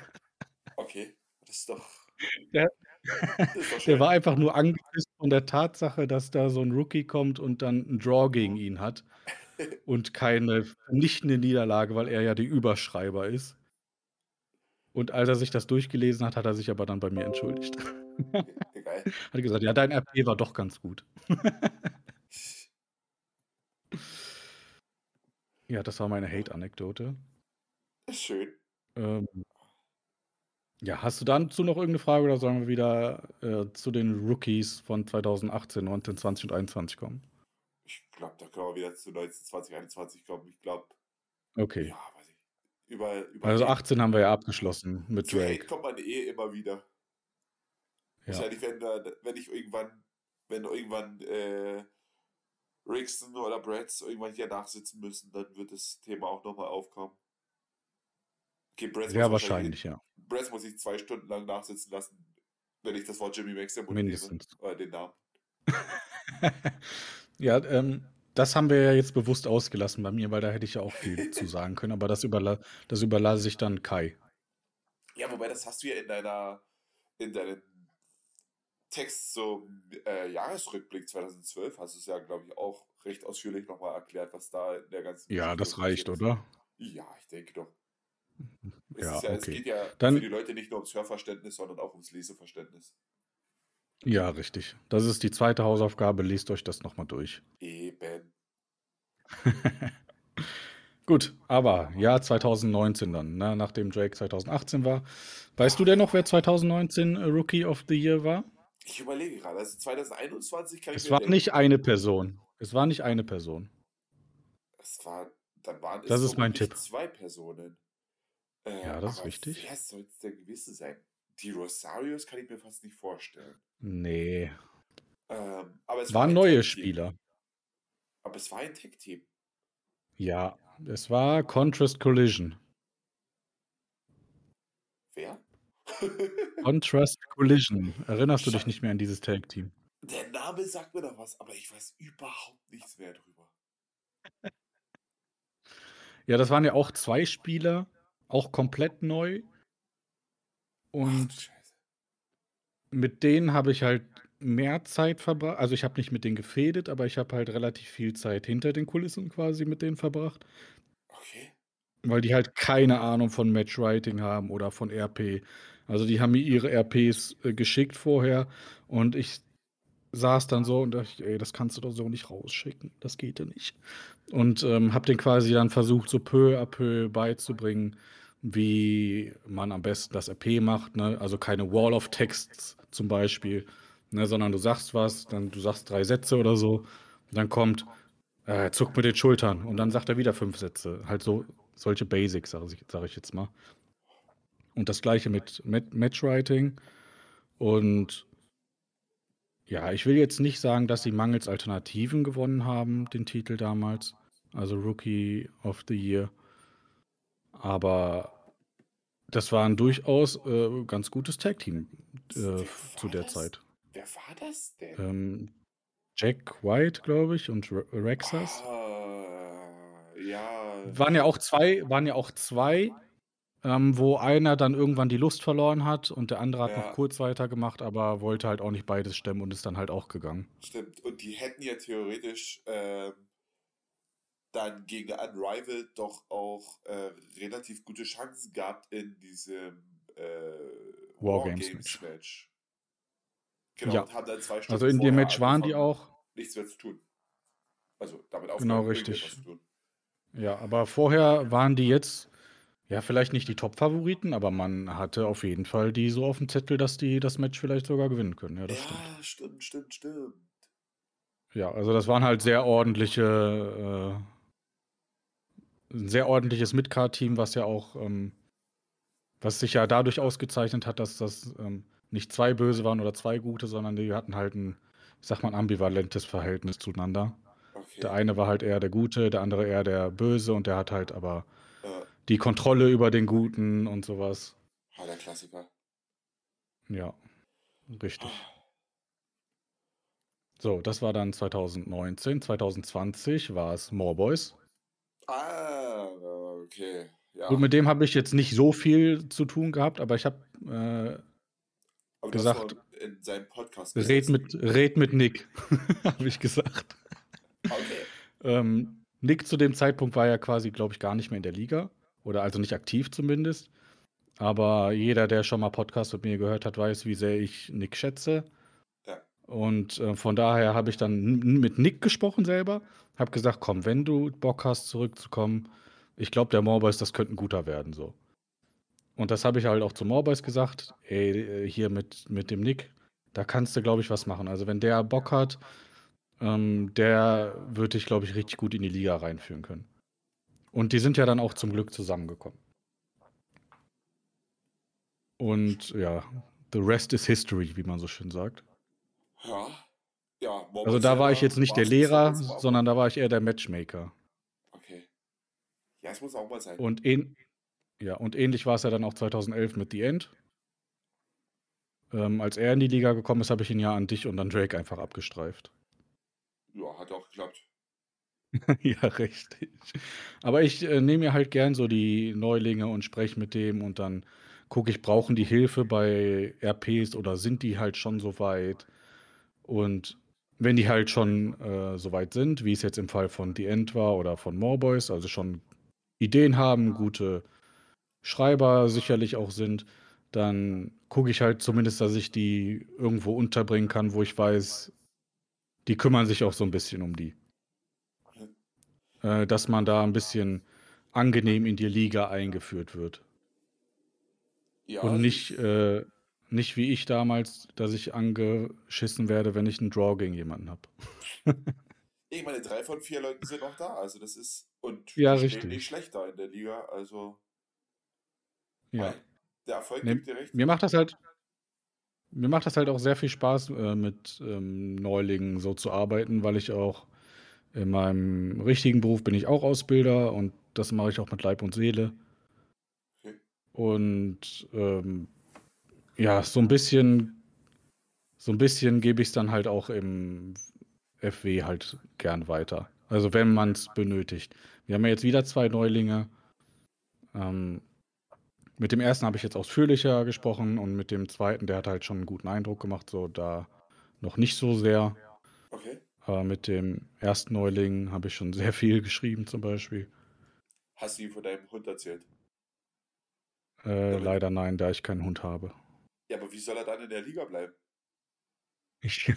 Okay, das ist doch. *laughs* Der, Das ist doch der war einfach nur angepisst von der Tatsache, dass da so ein Rookie kommt und dann einen Draw gegen ihn hat *laughs* und keine vernichtende Niederlage, weil er ja die Überschreiber ist. Und als er sich das durchgelesen hat, hat er sich aber dann bei mir entschuldigt. Geil. *laughs* Hat gesagt, ja, dein RP war doch ganz gut. Ja, das war meine Hate-Anekdote. Schön. Ähm, ja, hast du dazu noch irgendeine Frage oder sollen wir wieder äh, zu den Rookies von 2018, 19, 20 und 21 kommen? Ich glaube, da können wir wieder zu 19, 20, 21 kommen. Ich glaube, Okay. ja, weiß ich. Über, über Also Hate- 18 haben wir ja abgeschlossen mit Zu Hate Drake. kommt man eh immer wieder. Ja. Wahrscheinlich, wenn, wenn ich irgendwann, wenn irgendwann äh, Rixon oder Bratz irgendwann hier nachsitzen müssen, dann wird das Thema auch nochmal aufkommen. Okay, Bratz Sehr muss wahrscheinlich, ja. Bratz muss ich zwei Stunden lang nachsitzen lassen, wenn ich das Wort Jimmy Max im Mund Mindestens. nehme. Oder den Namen. *laughs* ja, ähm, das haben wir ja jetzt bewusst ausgelassen bei mir, weil da hätte ich ja auch viel zu *laughs* sagen können, aber das, überla das überlasse ich dann Kai. Ja, wobei das hast du ja in deiner, in deinem Text zum äh, Jahresrückblick 2012 hast du es ja, glaube ich, auch recht ausführlich nochmal erklärt, was da in der ganzen Ja, Geschichte das reicht, ist. oder? Ja, ich denke doch. Es, Ja, ja, es okay. geht ja Dann- für die Leute nicht nur ums Hörverständnis, sondern auch ums Leseverständnis. Ja, richtig. Das ist die zweite Hausaufgabe. Lest euch das nochmal durch. Eben. *laughs* Gut, aber Jahr 2019 dann, ne, nachdem Drake 2018 war. Weißt du denn noch, wer 2019 Rookie of the Year war? Ich überlege gerade, also 2021 kann ich Es war denken, nicht eine Person. Es war nicht eine Person. Es war, dann waren es Das ist mein Tipp. zwei Personen. Äh, Ja, das ist richtig. Wer soll es denn gewesen sein? Die Rosarios kann ich mir fast nicht vorstellen. Nee. Ähm, aber es war Waren ein neue. Spieler. Aber es war ein Tech-Team. Ja, es war Contrast Collision. Wer? Contrast Collision. Erinnerst du dich nicht mehr an dieses Tag-Team? Der Name sagt mir doch was, aber ich weiß überhaupt nichts mehr drüber. Ja, das waren ja auch zwei Spieler, auch komplett neu. Und mit denen habe ich halt mehr Zeit verbracht. Also ich habe nicht mit denen gefädet, aber ich habe halt relativ viel Zeit hinter den Kulissen quasi mit denen verbracht. Okay. Weil die halt keine Ahnung von Matchwriting haben oder von RP. Also die haben mir ihre RPs äh, geschickt vorher und ich saß dann so und dachte, ey, das kannst du doch so nicht rausschicken. Das geht ja nicht. Und ähm, habe den quasi dann versucht, so peu à peu beizubringen, wie man am besten das RP macht. Ne? Also keine Wall of Texts zum Beispiel, ne? sondern du sagst was, dann du sagst drei Sätze oder so. Dann kommt, äh, zuckt mit den Schultern und dann sagt er wieder fünf Sätze. Halt so solche Basics, sage ich, sag ich jetzt mal. Und das gleiche mit Mat Matchwriting. Und ja, ich will jetzt nicht sagen, dass sie mangels Alternativen gewonnen haben, den Titel damals. Also Rookie of the Year. Aber Das war ein durchaus äh, ganz gutes Tag-Team äh, zu der das? Zeit. Wer war das denn? Ähm, Jack White, glaube ich, und Re Rexas. Ah, ja. Waren ja auch zwei, waren ja auch zwei, ähm, wo einer dann irgendwann die Lust verloren hat und der andere hat Ja. noch kurz weitergemacht, aber wollte halt auch nicht beides stemmen und ist dann halt auch gegangen. Stimmt. Und die hätten ja theoretisch ähm, dann gegen Unrivaled doch auch äh, relativ gute Chancen gehabt in diesem äh, Wargames Wargames Match. Genau, Ja. und haben dann zwei Stunden Also in dem Match waren die auch. nichts mehr zu tun. Also damit Genau, aufgehört, richtig. irgendetwas zu tun. Ja, aber vorher waren die jetzt, ja, vielleicht nicht die Top-Favoriten, aber man hatte auf jeden Fall die so auf dem Zettel, dass die das Match vielleicht sogar gewinnen können. Ja, das stimmt. Ja, stimmt, stimmt, stimmt. Ja, also das waren halt sehr ordentliche, äh, ein sehr ordentliches Mid-Card-Team, was ja auch, ähm, was sich ja dadurch ausgezeichnet hat, dass das ähm, nicht zwei böse waren oder zwei gute, sondern die hatten halt ein, ich sag mal, ambivalentes Verhältnis zueinander. Okay. Der eine war halt eher der Gute, der andere eher der Böse und der hat halt aber die Kontrolle über den Guten und sowas. ah, der Klassiker. Ja, richtig. So, das war dann 2019. 2020 war es More Boys. Ah, okay. Ja. Gut, mit dem habe ich jetzt nicht so viel zu tun gehabt, aber ich habe äh, Aber gesagt, in seinem Podcast red mit, red mit Nick, *laughs* habe ich gesagt. Okay. Ähm, Nick zu dem Zeitpunkt war ja quasi, glaube ich, gar nicht mehr in der Liga. Oder also nicht aktiv zumindest. Aber jeder, der schon mal Podcast mit mir gehört hat, weiß, wie sehr ich Nick schätze. Ja. Und äh, von daher habe ich dann mit Nick gesprochen selber. Habe gesagt, komm, wenn du Bock hast, zurückzukommen, ich glaube, der Morboys, das könnte ein guter werden. so. Und das habe ich halt auch zu Morboys gesagt. Ey, äh, hier mit, mit dem Nick, da kannst du, glaube ich, was machen. Also wenn der Bock hat, ähm, der würde dich, glaube ich, richtig gut in die Liga reinführen können. Und die sind ja dann auch zum Glück zusammengekommen. Und ja, the rest is history, wie man so schön sagt. Ja. Ja, Also da war ich jetzt nicht der Lehrer, sondern da war ich eher der Matchmaker. Okay. Ja, es muss auch mal sein. Und, ähn ja, und ähnlich war es ja dann auch 2011 mit The End. Ähm, als er in die Liga gekommen ist, habe ich ihn ja an dich und an Drake einfach abgestreift. Ja, hat auch geklappt. *laughs* ja, richtig. Aber ich äh, nehme mir halt gern so die Neulinge und spreche mit dem und dann gucke ich, brauchen die Hilfe bei RPs oder sind die halt schon so weit? Und wenn die halt schon äh, so weit sind, wie es jetzt im Fall von The End war oder von More Boys, also schon Ideen haben, gute Schreiber sicherlich auch sind, dann gucke ich halt zumindest, dass ich die irgendwo unterbringen kann, wo ich weiß, die kümmern sich auch so ein bisschen um die. Äh, dass man da ein bisschen angenehm in die Liga eingeführt wird. Ja, Und nicht, ich- äh, nicht wie ich damals, dass ich angeschissen werde, wenn ich einen Draw gegen jemanden habe. *laughs* Ich meine, drei von vier Leuten sind noch da. Also das ist. Und Ja, richtig. nicht schlechter in der Liga. Also. Ja. Der Erfolg Nee, gibt dir recht. mir macht das halt, mir macht das halt auch sehr viel Spaß, äh, mit ähm, Neulingen so zu arbeiten, weil ich auch in meinem richtigen Beruf bin ich auch Ausbilder und das mache ich auch mit Leib und Seele. Okay. Und ähm, ja, so ein bisschen, so ein bisschen gebe ich es dann halt auch im FW halt gern weiter. Also wenn man es benötigt. Wir haben ja jetzt wieder zwei Neulinge. Ähm, mit dem ersten habe ich jetzt ausführlicher gesprochen und mit dem zweiten, der hat halt schon einen guten Eindruck gemacht, so da noch nicht so sehr. Okay. Aber mit dem ersten Neuling habe ich schon sehr viel geschrieben, zum Beispiel. Hast du ihm von deinem Hund erzählt? Äh, leider nein, da ich keinen Hund habe. Ja, aber wie soll er dann in der Liga bleiben? Ich,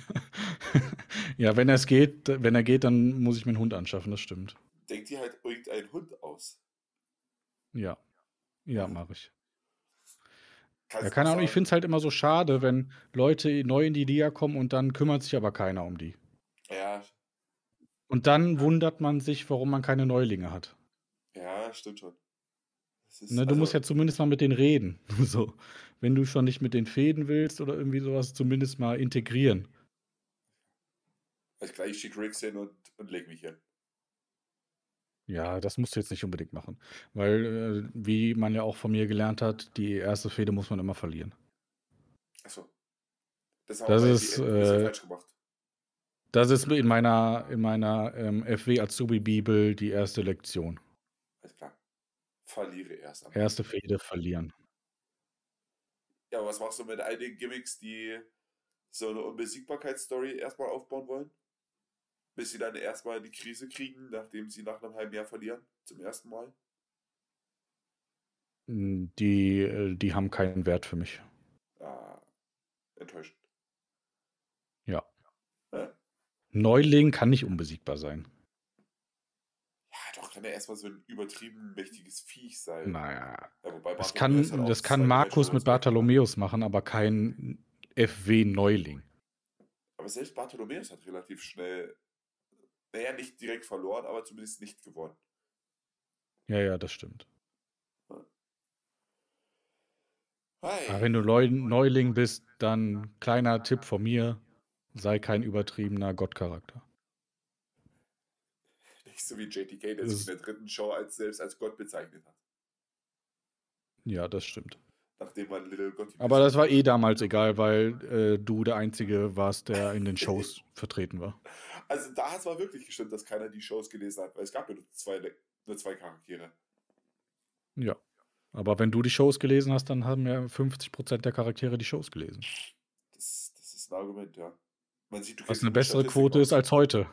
*laughs* ja, wenn es geht, wenn er geht, dann muss ich mir einen Hund anschaffen, das stimmt. Denk dir halt irgendeinen Hund aus. Ja. Ja, mache ich. Kannst Ja, keine Ahnung, ich finde es halt immer so schade, wenn Leute neu in die Liga kommen und dann kümmert sich aber keiner um die. Und dann wundert man sich, warum man keine Neulinge hat. ja, stimmt schon. Ist, Ne, du also, musst ja zumindest mal mit denen reden. *laughs* So, wenn du schon nicht mit denen fäden willst oder irgendwie sowas, zumindest mal integrieren. Also gleich schick Riggs hin und, und leg mich hin. Ja, das musst du jetzt nicht unbedingt machen. Weil, äh, wie man ja auch von mir gelernt hat, die erste Fehde muss man immer verlieren. Achso. Das Das ist, die äh, falsch gemacht. Das ist in meiner, in meiner ähm, FW Azubi Bibel die erste Lektion. Alles klar. Verliere erst am Erste Fehde verlieren. Ja, was machst du mit einigen Gimmicks, die so eine Unbesiegbarkeitsstory erstmal aufbauen wollen? Bis sie dann erstmal die Krise kriegen, nachdem sie nach einem halben Jahr verlieren, zum ersten Mal? Hm, Die, äh, die haben keinen Wert für mich. Ah, enttäuschend. Ja. Ja. Neuling kann nicht unbesiegbar sein. Ja, doch kann er erstmal so ein übertrieben mächtiges Viech sein. Naja. Ja, Das kann, auch das kann Markus mit Bartholomäus machen, aber kein FW-Neuling. Aber selbst Bartholomäus hat relativ schnell, naja, nicht direkt verloren, aber zumindest nicht gewonnen. Ja, ja, das stimmt. Hey. Aber wenn du Neu Neuling bist, dann kleiner Tipp von mir, sei kein übertriebener Gottcharakter. Nicht so wie JTK, der sich in der dritten Show als selbst als Gott bezeichnet hat. Ja, das stimmt. Nachdem man Little Gotti Aber das war eh damals egal, weil äh, du der Einzige warst, der in den Shows *laughs* vertreten war. Also da hat es mal wirklich gestimmt, dass keiner die Shows gelesen hat, weil es gab nur zwei, nur zwei Charaktere. Ja. Aber wenn du die Shows gelesen hast, dann haben ja 50% der Charaktere die Shows gelesen. Das, das ist ein Argument, ja. Man sieht, du Was eine bessere Quote aus. ist als heute.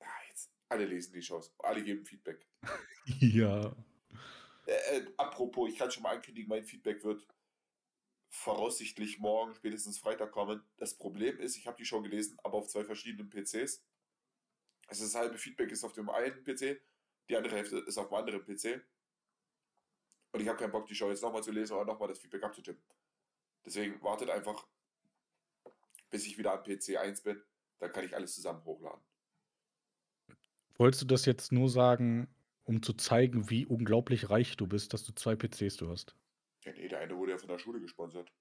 Ah, jetzt, alle lesen die Shows, alle geben Feedback. *laughs* Ja. Äh, äh, apropos, ich kann schon mal ankündigen, mein Feedback wird voraussichtlich morgen, spätestens Freitag kommen. Das Problem ist, ich habe die Show gelesen, aber auf zwei verschiedenen PCs. Also das halbe Feedback ist auf dem einen PC, die andere Hälfte ist auf dem anderen PC. Und ich habe keinen Bock, die Show jetzt nochmal zu lesen oder nochmal das Feedback abzutippen. Deswegen wartet einfach, bis ich wieder am PC 1 bin. Dann kann ich alles zusammen hochladen. Wolltest du das jetzt nur sagen, um zu zeigen, wie unglaublich reich du bist, dass du zwei PCs du hast? Ja, nee, der eine wurde ja von der Schule gesponsert.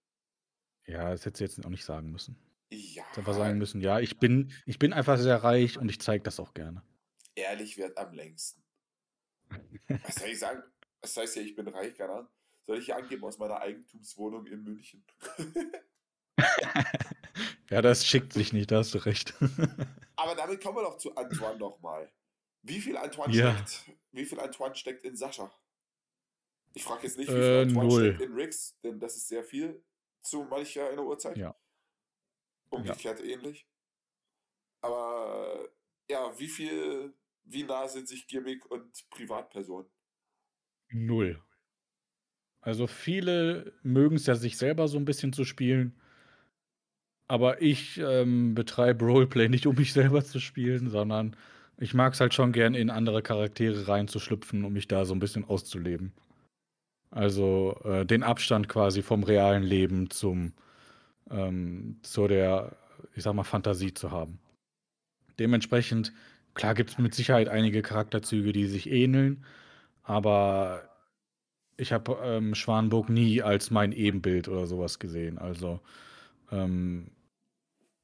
Ja, das hättest du jetzt auch nicht sagen müssen. Ja. Hättest einfach sagen müssen, ja, ich bin, ich bin einfach sehr reich und ich zeige das auch gerne. Ehrlich wird am längsten. Was soll ich sagen? Das heißt ja, ich bin reich, keine Ahnung. Soll ich hier angeben aus meiner Eigentumswohnung in München? *laughs* *laughs* Ja, das schickt sich nicht, da hast du recht. *laughs* Aber damit kommen wir doch zu Antoine nochmal. Wie viel Antoine Ja. steckt? Wie viel Antoine steckt in Sascha? Ich frage jetzt nicht, wie viel Äh, Antoine null. steckt in Rix, denn das ist sehr viel zu mancher einer Uhrzeit. Ja. Umgekehrt ähnlich. Aber ja, wie viel, wie nah sind sich Gimmick und Privatperson? Null. Also viele mögen es ja, sich selber so ein bisschen zu spielen. Aber ich ähm, betreibe Roleplay nicht, um mich selber zu spielen, sondern ich mag es halt schon gern, in andere Charaktere reinzuschlüpfen, um mich da so ein bisschen auszuleben. Also äh, den Abstand quasi vom realen Leben zum ähm, zu der, ich sag mal, Fantasie zu haben. Dementsprechend, klar gibt es mit Sicherheit einige Charakterzüge, die sich ähneln, aber ich habe ähm, Schwanburg nie als mein Ebenbild oder sowas gesehen. Also ähm,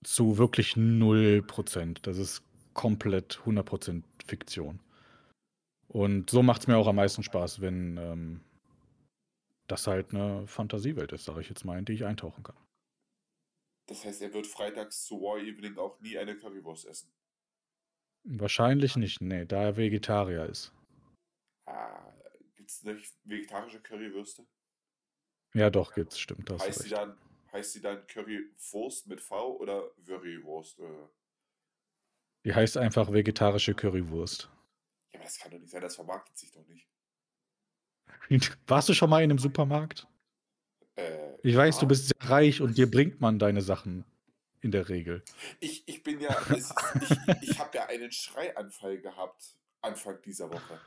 zu wirklich 0%. Das ist komplett 100% Fiktion. Und so macht es mir auch am meisten Spaß, wenn ähm, das halt eine Fantasiewelt ist, sage ich jetzt mal, in die ich eintauchen kann. Das heißt, er wird freitags zu War Evening auch nie eine Currywurst essen. Wahrscheinlich nicht, nee, da er Vegetarier ist. Ah, Gibt es nicht vegetarische Currywürste? Ja, doch, gibt's, stimmt. Da hast du Heißt sie, dann, heißt sie dann Currywurst mit V oder Currywurst? Äh? Die heißt einfach vegetarische Currywurst. Ja, aber das kann doch nicht sein, das vermarktet sich doch nicht. *laughs* Warst du schon mal in einem Supermarkt? Äh, Ich weiß, du ja. bist sehr reich und dir bringt man deine Sachen in der Regel. Ich, ich bin ja, *laughs* ist, ich, ich habe ja einen Schreianfall gehabt Anfang dieser Woche.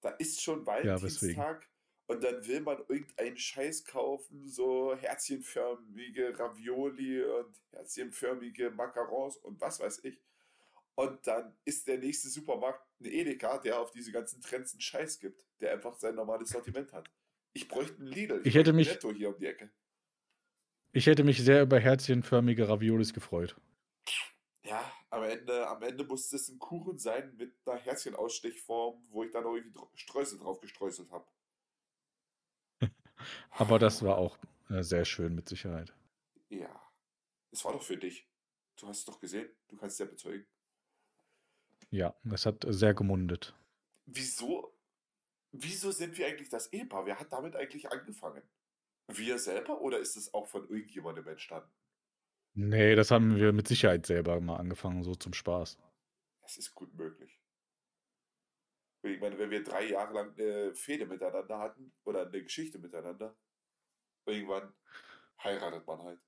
Da ist schon Ja? Valentinstag und dann will man irgendeinen Scheiß kaufen, so herzchenförmige Ravioli und herzchenförmige Macarons und was weiß ich. Und dann ist der nächste Supermarkt ein Edeka, der auf diese ganzen Trends einen Scheiß gibt, der einfach sein normales Sortiment hat. Ich bräuchte einen Lidl. Ich hätte bräuchte einen mich- Netto hier um die Ecke. Ich hätte mich sehr über herzchenförmige Raviolis gefreut. Ja, am Ende, am Ende musste es ein Kuchen sein mit einer Herzchenausstechform, wo ich dann noch irgendwie Streusel drauf gestreuselt habe. Aber das war auch äh, sehr schön mit Sicherheit. Ja. Es war doch für dich. Du hast es doch gesehen. Du kannst es ja bezeugen. Ja, es hat sehr gemundet. Wieso, wieso sind wir eigentlich das Ehepaar? Wer hat damit eigentlich angefangen? Wir selber oder ist es auch von irgendjemandem entstanden? Nee, das haben wir mit Sicherheit selber mal angefangen, so zum Spaß. Es ist gut möglich. Ich meine, wenn wir drei Jahre lang eine Fehde miteinander hatten oder eine Geschichte miteinander, irgendwann heiratet man halt.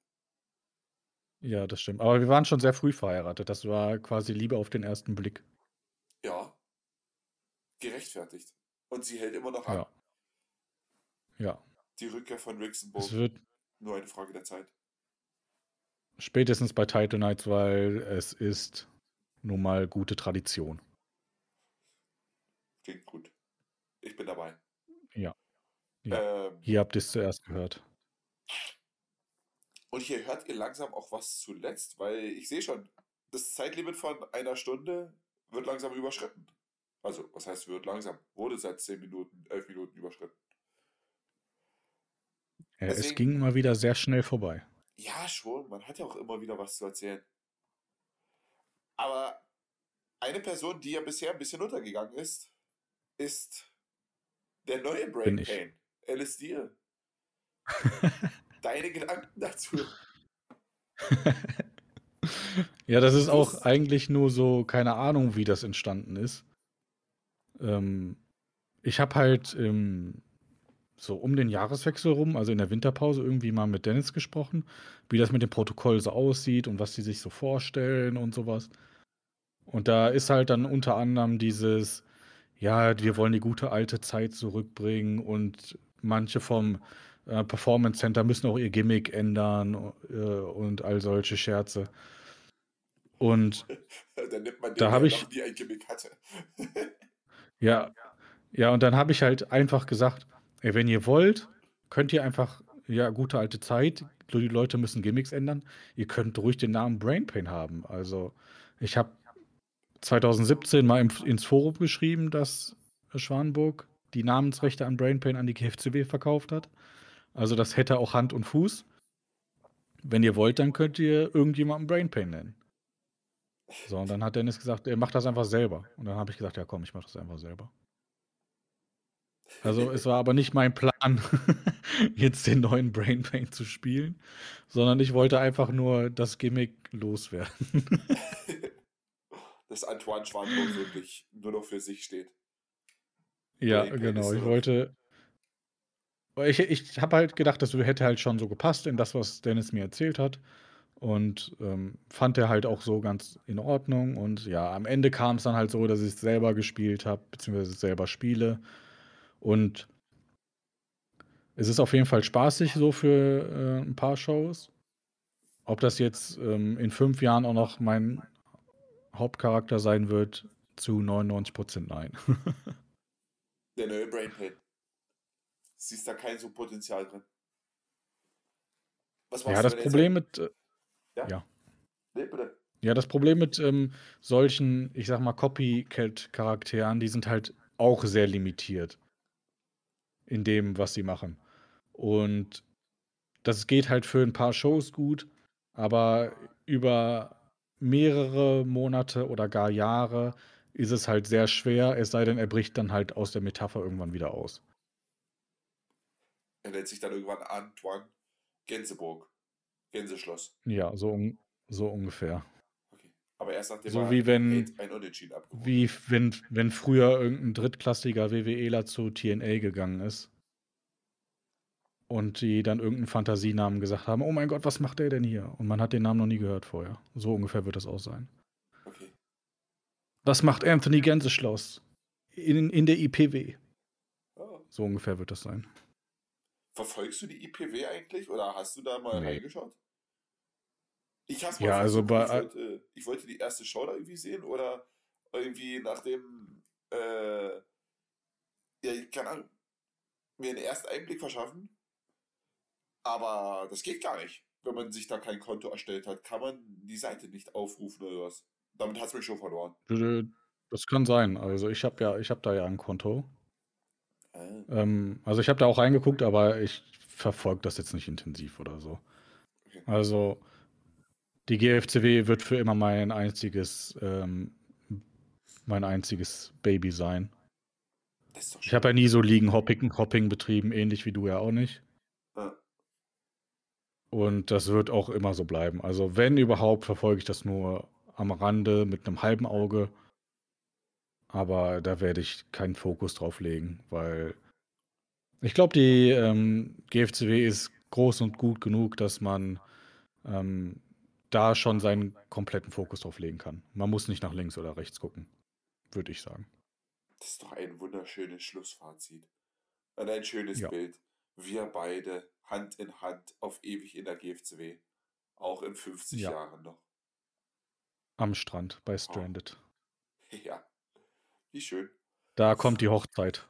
Ja, das stimmt. Aber wir waren schon sehr früh verheiratet. Das war quasi Liebe auf den ersten Blick. Ja. Gerechtfertigt. Und sie hält immer noch an. Ja. Ja. Die Rückkehr von Rixenburg. Es wird Nur eine Frage der Zeit. spätestens bei Title Nights, weil es ist nun mal gute Tradition. Klingt gut. Ich bin dabei. Ja. Ja. Ähm, Hier habt ihr es zuerst gehört. und hier hört ihr langsam auch was zuletzt, weil ich sehe schon, das Zeitlimit von einer Stunde wird langsam überschritten. Also, was heißt wird langsam? Wurde seit 10 Minuten, 11 Minuten überschritten. Äh, es Deswegen- ging mal wieder sehr schnell vorbei. Ja, schon. Man hat ja auch immer wieder was zu erzählen. Aber eine Person, die ja bisher ein bisschen untergegangen ist, ist der neue Brain Bin. Pain. Alice Deal. *laughs* Deine Gedanken dazu. *laughs* Ja, das ist Das auch ist- eigentlich nur so, keine Ahnung, wie das entstanden ist. Ähm, ich habe halt ähm, so um den Jahreswechsel rum, also in der Winterpause, irgendwie mal mit Dennis gesprochen, wie das mit dem Protokoll so aussieht und was die sich so vorstellen und sowas. Und da ist halt dann unter anderem dieses, ja, wir wollen die gute alte Zeit zurückbringen und manche vom äh, Performance Center müssen auch ihr Gimmick ändern äh, und all solche Scherze. Und *laughs* Dann nimmt man den, Da hab der ich- nie ein Gimmick hatte. ja, ja, und dann habe ich halt einfach gesagt, ey, wenn ihr wollt, könnt ihr einfach, ja, gute alte Zeit, die Leute müssen Gimmicks ändern, ihr könnt ruhig den Namen Brain Pain haben. Also ich habe 2017 mal ins Forum geschrieben, dass Schwanenburg die Namensrechte an Brain Pain an die GFCW verkauft hat. Also das hätte auch Hand und Fuß. Wenn ihr wollt, dann könnt ihr irgendjemanden Brain Pain nennen. So, und dann hat Dennis gesagt, er macht das einfach selber. Und dann habe ich gesagt, ja komm, ich mache das einfach selber. Also es war aber nicht mein Plan, *laughs* jetzt den neuen Brain Pain zu spielen, sondern ich wollte einfach nur das Gimmick loswerden. *laughs* Dass Antoine Schwanburg *gasps* wirklich nur noch für sich steht. Ja, genau. Ich wollte. Ich, ich habe halt gedacht, das hätte halt schon so gepasst in das, was Dennis mir erzählt hat. Und ähm, fand er halt auch so ganz in Ordnung. Und ja, am Ende kam es dann halt so, dass ich es selber gespielt habe, beziehungsweise selber spiele. Und es ist auf jeden Fall spaßig so für äh, ein paar Shows. Ob das jetzt ähm, in fünf Jahren auch noch mein Hauptcharakter sein wird, zu 99% nein. *laughs* Der neue Brain Pain. Siehst da kein so Potenzial drin. Was Ja, das Problem mit, äh, Ja? ja. Nee. Ja, das Problem mit ähm, solchen, ich sag mal, Copycat-Charakteren, die sind halt auch sehr limitiert in dem, was sie machen. Und das geht halt für ein paar Shows gut, aber über mehrere Monate oder gar Jahre ist es halt sehr schwer, es sei denn, er bricht dann halt aus der Metapher irgendwann wieder aus. Er nennt sich dann irgendwann Antoine Gänseburg. Gänseschloss. Ja, so, un so ungefähr. Okay. Aber erst nachdem So wie wenn- ein Unentschieden abgeholt Wie wenn, wenn früher irgendein drittklassiger WWEler zu TNA gegangen ist und die dann irgendeinen Fantasienamen gesagt haben, oh mein Gott, was macht der denn hier? Und man hat den Namen noch nie gehört vorher. So ungefähr wird das auch sein. Okay. Was macht Anthony Gänseschloss in, in der IPW? Ah. So ungefähr wird das sein. Verfolgst du die IPW eigentlich oder hast du da mal Nee. reingeschaut? Ich hab's mal Ja, also bei- ich, wollte, ich wollte die erste Show da irgendwie sehen oder irgendwie nach dem äh, ja, ich keine Ahnung, mir einen ersten Einblick verschaffen. Aber das geht gar nicht. Wenn man sich da kein Konto erstellt hat, kann man die Seite nicht aufrufen oder was. damit hat es mich schon verloren. Das kann sein. Also ich habe ja, ich habe da ja ein Konto. Äh, Ähm, also ich habe da auch reingeguckt, aber ich verfolge das jetzt nicht intensiv oder so. Okay. Also die GFCW wird für immer mein einziges, ähm, mein einziges Baby sein. Ich habe ja nie so Ligen-Hopping Hopping betrieben, ähnlich wie du ja auch nicht. Und das wird auch immer so bleiben. Also wenn überhaupt, verfolge ich das nur am Rande mit einem halben Auge. Aber da werde ich keinen Fokus drauf legen, weil ich glaube, die ähm, GFCW ist groß und gut genug, dass man ähm, da schon seinen kompletten Fokus drauf legen kann. Man muss nicht nach links oder rechts gucken, würde ich sagen. Das ist doch ein wunderschönes Schlussfazit. Und ein schönes Ja. Bild. Wir beide Hand in Hand auf ewig in der GFCW. Auch in 50 Ja. Jahren noch. Am Strand bei Stranded. *laughs* Ja. Wie schön. Da kommt die Hochzeit.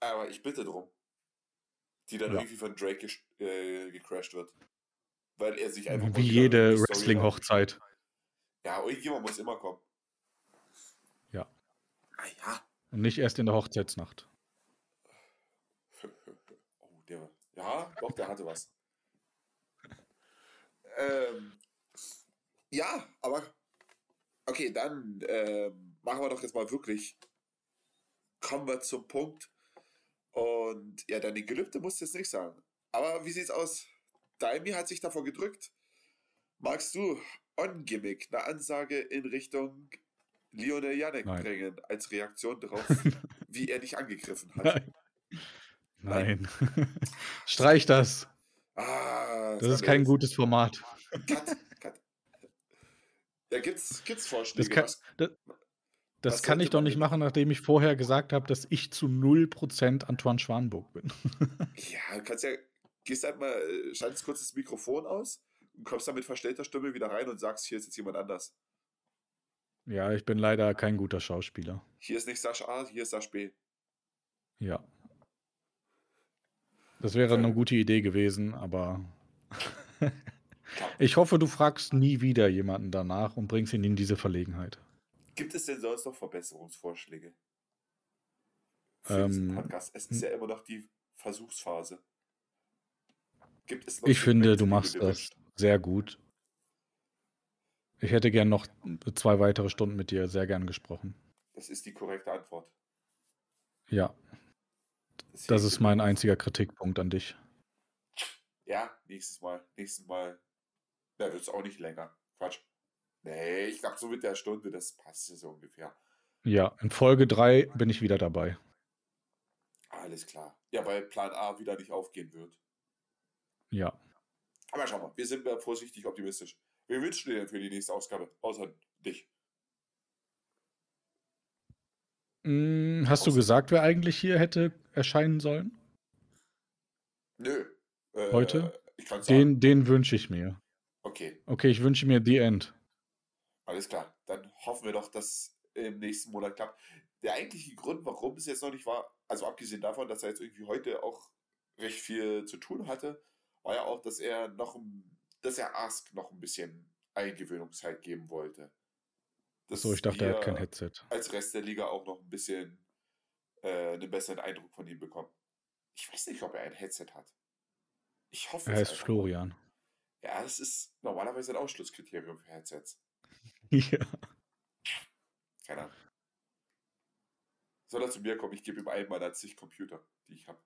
Aber ich bitte drum. Die dann Ja. irgendwie von Drake äh, gecrashed wird. Weil er sich einfach. Wie jede Wrestling-Hochzeit. Ja, irgendjemand muss immer kommen. Ja. Ah ja. Und nicht erst in der Hochzeitsnacht. Oh, der. Ja, doch, der hatte was. *laughs* Ähm, ja, aber. Okay, dann ähm, machen wir doch jetzt mal wirklich. Kommen wir zum Punkt. Und ja, deine Gelübde musst du jetzt nicht sagen. Aber wie sieht's aus? Daimi hat sich davor gedrückt. Magst du On-Gimmick eine Ansage in Richtung Lionel Janek Nein. bringen, als Reaktion darauf, *laughs* wie er dich angegriffen hat? Nein. Nein. *laughs* Streich das. Ah, Das ist kein jetzt- gutes Format. Cut, cut. Ja, gibt's, gibt's Vorschläge? Das kann, was, das, das was kann ich doch nicht machen, nachdem ich vorher gesagt habe, dass ich zu 0% Antoine Schwanburg bin. *laughs* ja, du kannst ja, gehst halt mal, äh, schaltest kurz das Mikrofon aus und kommst dann mit verstellter Stimme wieder rein und sagst, hier ist jetzt jemand anders. ja, ich bin leider kein guter Schauspieler. Hier ist nicht Sascha A, hier ist Sascha B. Ja. Das wäre eine gute Idee gewesen, aber *laughs* ich hoffe, du fragst nie wieder jemanden danach und bringst ihn in diese Verlegenheit. Gibt es denn sonst noch Verbesserungsvorschläge? Für Ähm, Podcast. Es ist ja immer noch die Versuchsphase. Gibt es noch Ich finde, du machst das sehr gut. Ich hätte gern noch zwei weitere Stunden mit dir sehr gern gesprochen. Das ist die korrekte Antwort. Ja, Das, ist mein einziger Kritikpunkt an dich. Ja, nächstes Mal. Nächstes Mal. Da wird es auch nicht länger. Quatsch. Nee, ich glaube, so mit der Stunde, das passt ja so ungefähr. Ja, in Folge 3 bin ich wieder dabei. Alles klar. Ja, weil Plan A wieder nicht aufgehen wird. Ja. Aber schau mal, wir sind vorsichtig optimistisch. Wir wünschen dir denn für die nächste Ausgabe, außer dich. Hm, hast du gesagt, wer eigentlich hier hätte erscheinen sollen? Nö. Äh, Heute? Kann. Den, den wünsche ich mir. Okay, Okay, ich wünsche mir The End. alles klar. Dann hoffen wir doch, dass es im nächsten Monat klappt. Der eigentliche Grund, warum es jetzt noch nicht war, also abgesehen davon, dass er jetzt irgendwie heute auch recht viel zu tun hatte, war ja auch, dass er noch, dass er Ask noch ein bisschen Eingewöhnungszeit geben wollte. Dass So, ich dachte, er hat kein Headset. als Rest der Liga auch noch ein bisschen äh, einen besseren Eindruck von ihm bekommen. Ich weiß nicht, ob er ein Headset hat. Ich hoffe Er heißt mal. Florian. Ja, das ist normalerweise ein Ausschlusskriterium für Headsets. *laughs* Ja. Keine Ahnung. Soll er zu mir kommen? Ich gebe ihm einen meiner zig Computer, die ich habe.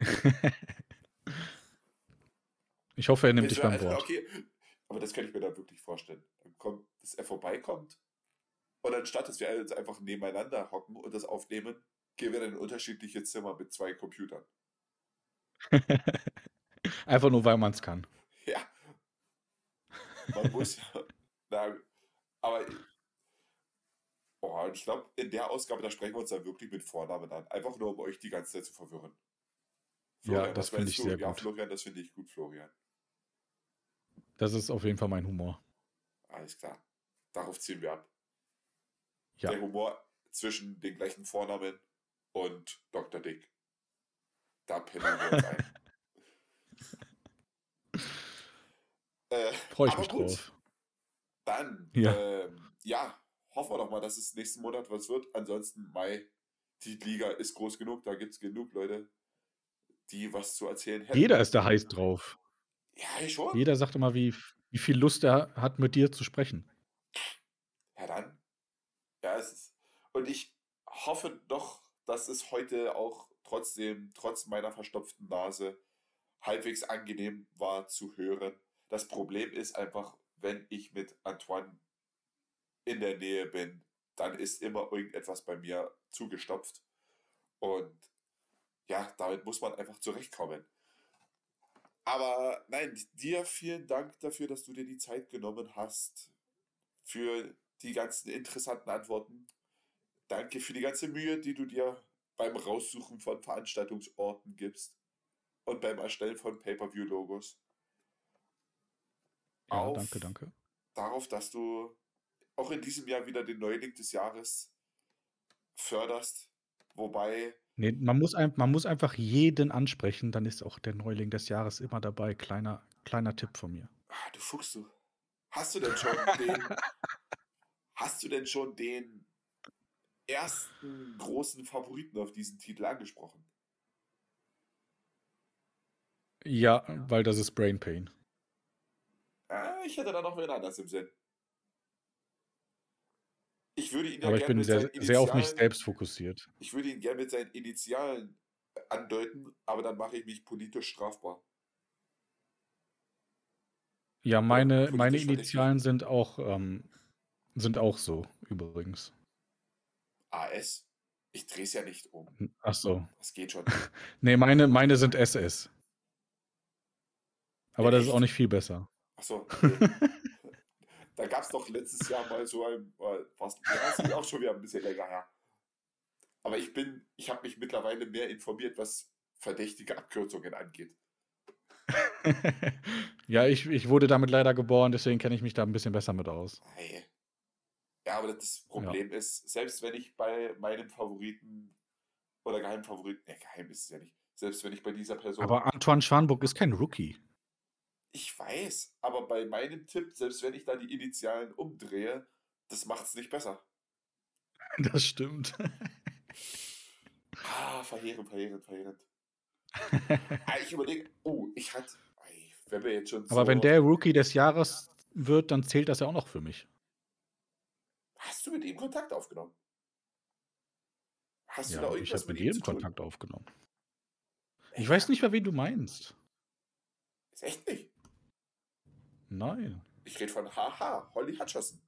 *laughs* Ich hoffe, er nimmt dich beim Wort. also, Okay, aber das kann ich mir dann wirklich vorstellen. Dann kommt, dass er vorbeikommt und anstatt, dass wir jetzt einfach nebeneinander hocken und das aufnehmen, gehen wir dann in unterschiedliche Zimmer mit zwei Computern. *laughs* Einfach nur, weil man es kann. Ja. Man muss ja. *laughs* Na, aber. Oh, ich glaube, in der Ausgabe, da sprechen wir uns dann wirklich mit Vornamen an. Einfach nur, um euch die ganze Zeit zu verwirren. Ja, was das finde ich du? sehr Ja, gut. Florian, das finde ich gut, Florian. Das ist auf jeden Fall mein Humor. Alles klar. Darauf ziehen wir ab. Ja. Der Humor zwischen den gleichen Vornamen und Dr. Dick. Da pinnen wir uns ein. *laughs* Äh, Freue ich mich gut. drauf. Dann Ja. ähm, ja, hoffen wir doch mal, dass es nächsten Monat was wird. Ansonsten, Mai, die Liga ist groß genug, da gibt es genug Leute, die was zu erzählen hätten. Jeder ist da heiß drauf. Ja, ich schon. Jeder sagt immer, wie, wie viel Lust er hat, mit dir zu sprechen. Ja, es ist. Und ich hoffe doch, dass es heute auch trotzdem, trotz meiner verstopften Nase, halbwegs angenehm war zu hören. Das Problem ist einfach, wenn ich mit Antoine in der Nähe bin, dann ist immer irgendetwas bei mir zugestopft. Und ja, damit muss man einfach zurechtkommen. Aber nein, dir vielen Dank dafür, dass du dir die Zeit genommen hast für die ganzen interessanten Antworten. Danke für die ganze Mühe, die du dir beim Raussuchen von Veranstaltungsorten gibst und beim Erstellen von Pay-per-view-Logos. Ja, Auf danke, danke. Darauf, dass du auch in diesem Jahr wieder den Neuling des Jahres förderst. Wobei, Nee, man muss, ein, man muss einfach jeden ansprechen, dann ist auch der Neuling des Jahres immer dabei. Kleiner, kleiner Tipp von mir. ah, du Fuchs, du. Hast du denn schon den, *laughs* hast du denn schon den ersten großen Favoriten auf diesen Titel angesprochen? Ja, weil das ist Brain Pain. Ah, ich hätte da noch wen anders im Sinn. Ich würde ihn ja Aber ich gerne bin mit sehr, seinen sehr auf mich Initialen, selbst fokussiert. ich würde ihn gerne mit seinen Initialen andeuten, aber dann mache ich mich politisch strafbar. Ja, meine, meine. Initialen sind auch, ähm, sind auch so, übrigens. AS? Ich drehe es ja nicht um. Ach so. Das geht schon. *laughs* Nee, meine, meine sind SS. Aber Ja, das ist auch nicht viel besser. Achso. *laughs* Okay. da gab es doch letztes Jahr mal so ein, äh, was, das ist auch schon wieder ein bisschen länger her. Aber ich bin, ich habe mich mittlerweile mehr informiert, was verdächtige Abkürzungen angeht. *laughs* ja, ich, ich wurde damit leider geboren, deswegen kenne ich mich da ein bisschen besser mit aus. Hey. Ja, aber das Problem ist, selbst wenn ich bei meinem Favoriten oder geheimen Favoriten, ja, geheim ist es ja nicht, selbst wenn ich bei dieser Person, Aber Antoine Schwanburg ist kein Rookie. ich weiß, aber bei meinem Tipp, selbst wenn ich da die Initialen umdrehe, das macht es nicht besser. *laughs* Das stimmt. Ah, verheerend, verheerend, verheerend. *laughs* ah, ich überlege, oh, ich hatte, wenn wir jetzt schon Aber so, wenn der Rookie des Jahres wird, dann zählt das ja auch noch für mich. Hast du mit ihm Kontakt aufgenommen? Hast du da Ja, ich irgendwas habe mit ihm jedem? Kontakt aufgenommen. Ich weiß nicht mehr, wen du meinst. Ist echt nicht. Nein. Ich rede von Haha, Holly Hutcherson.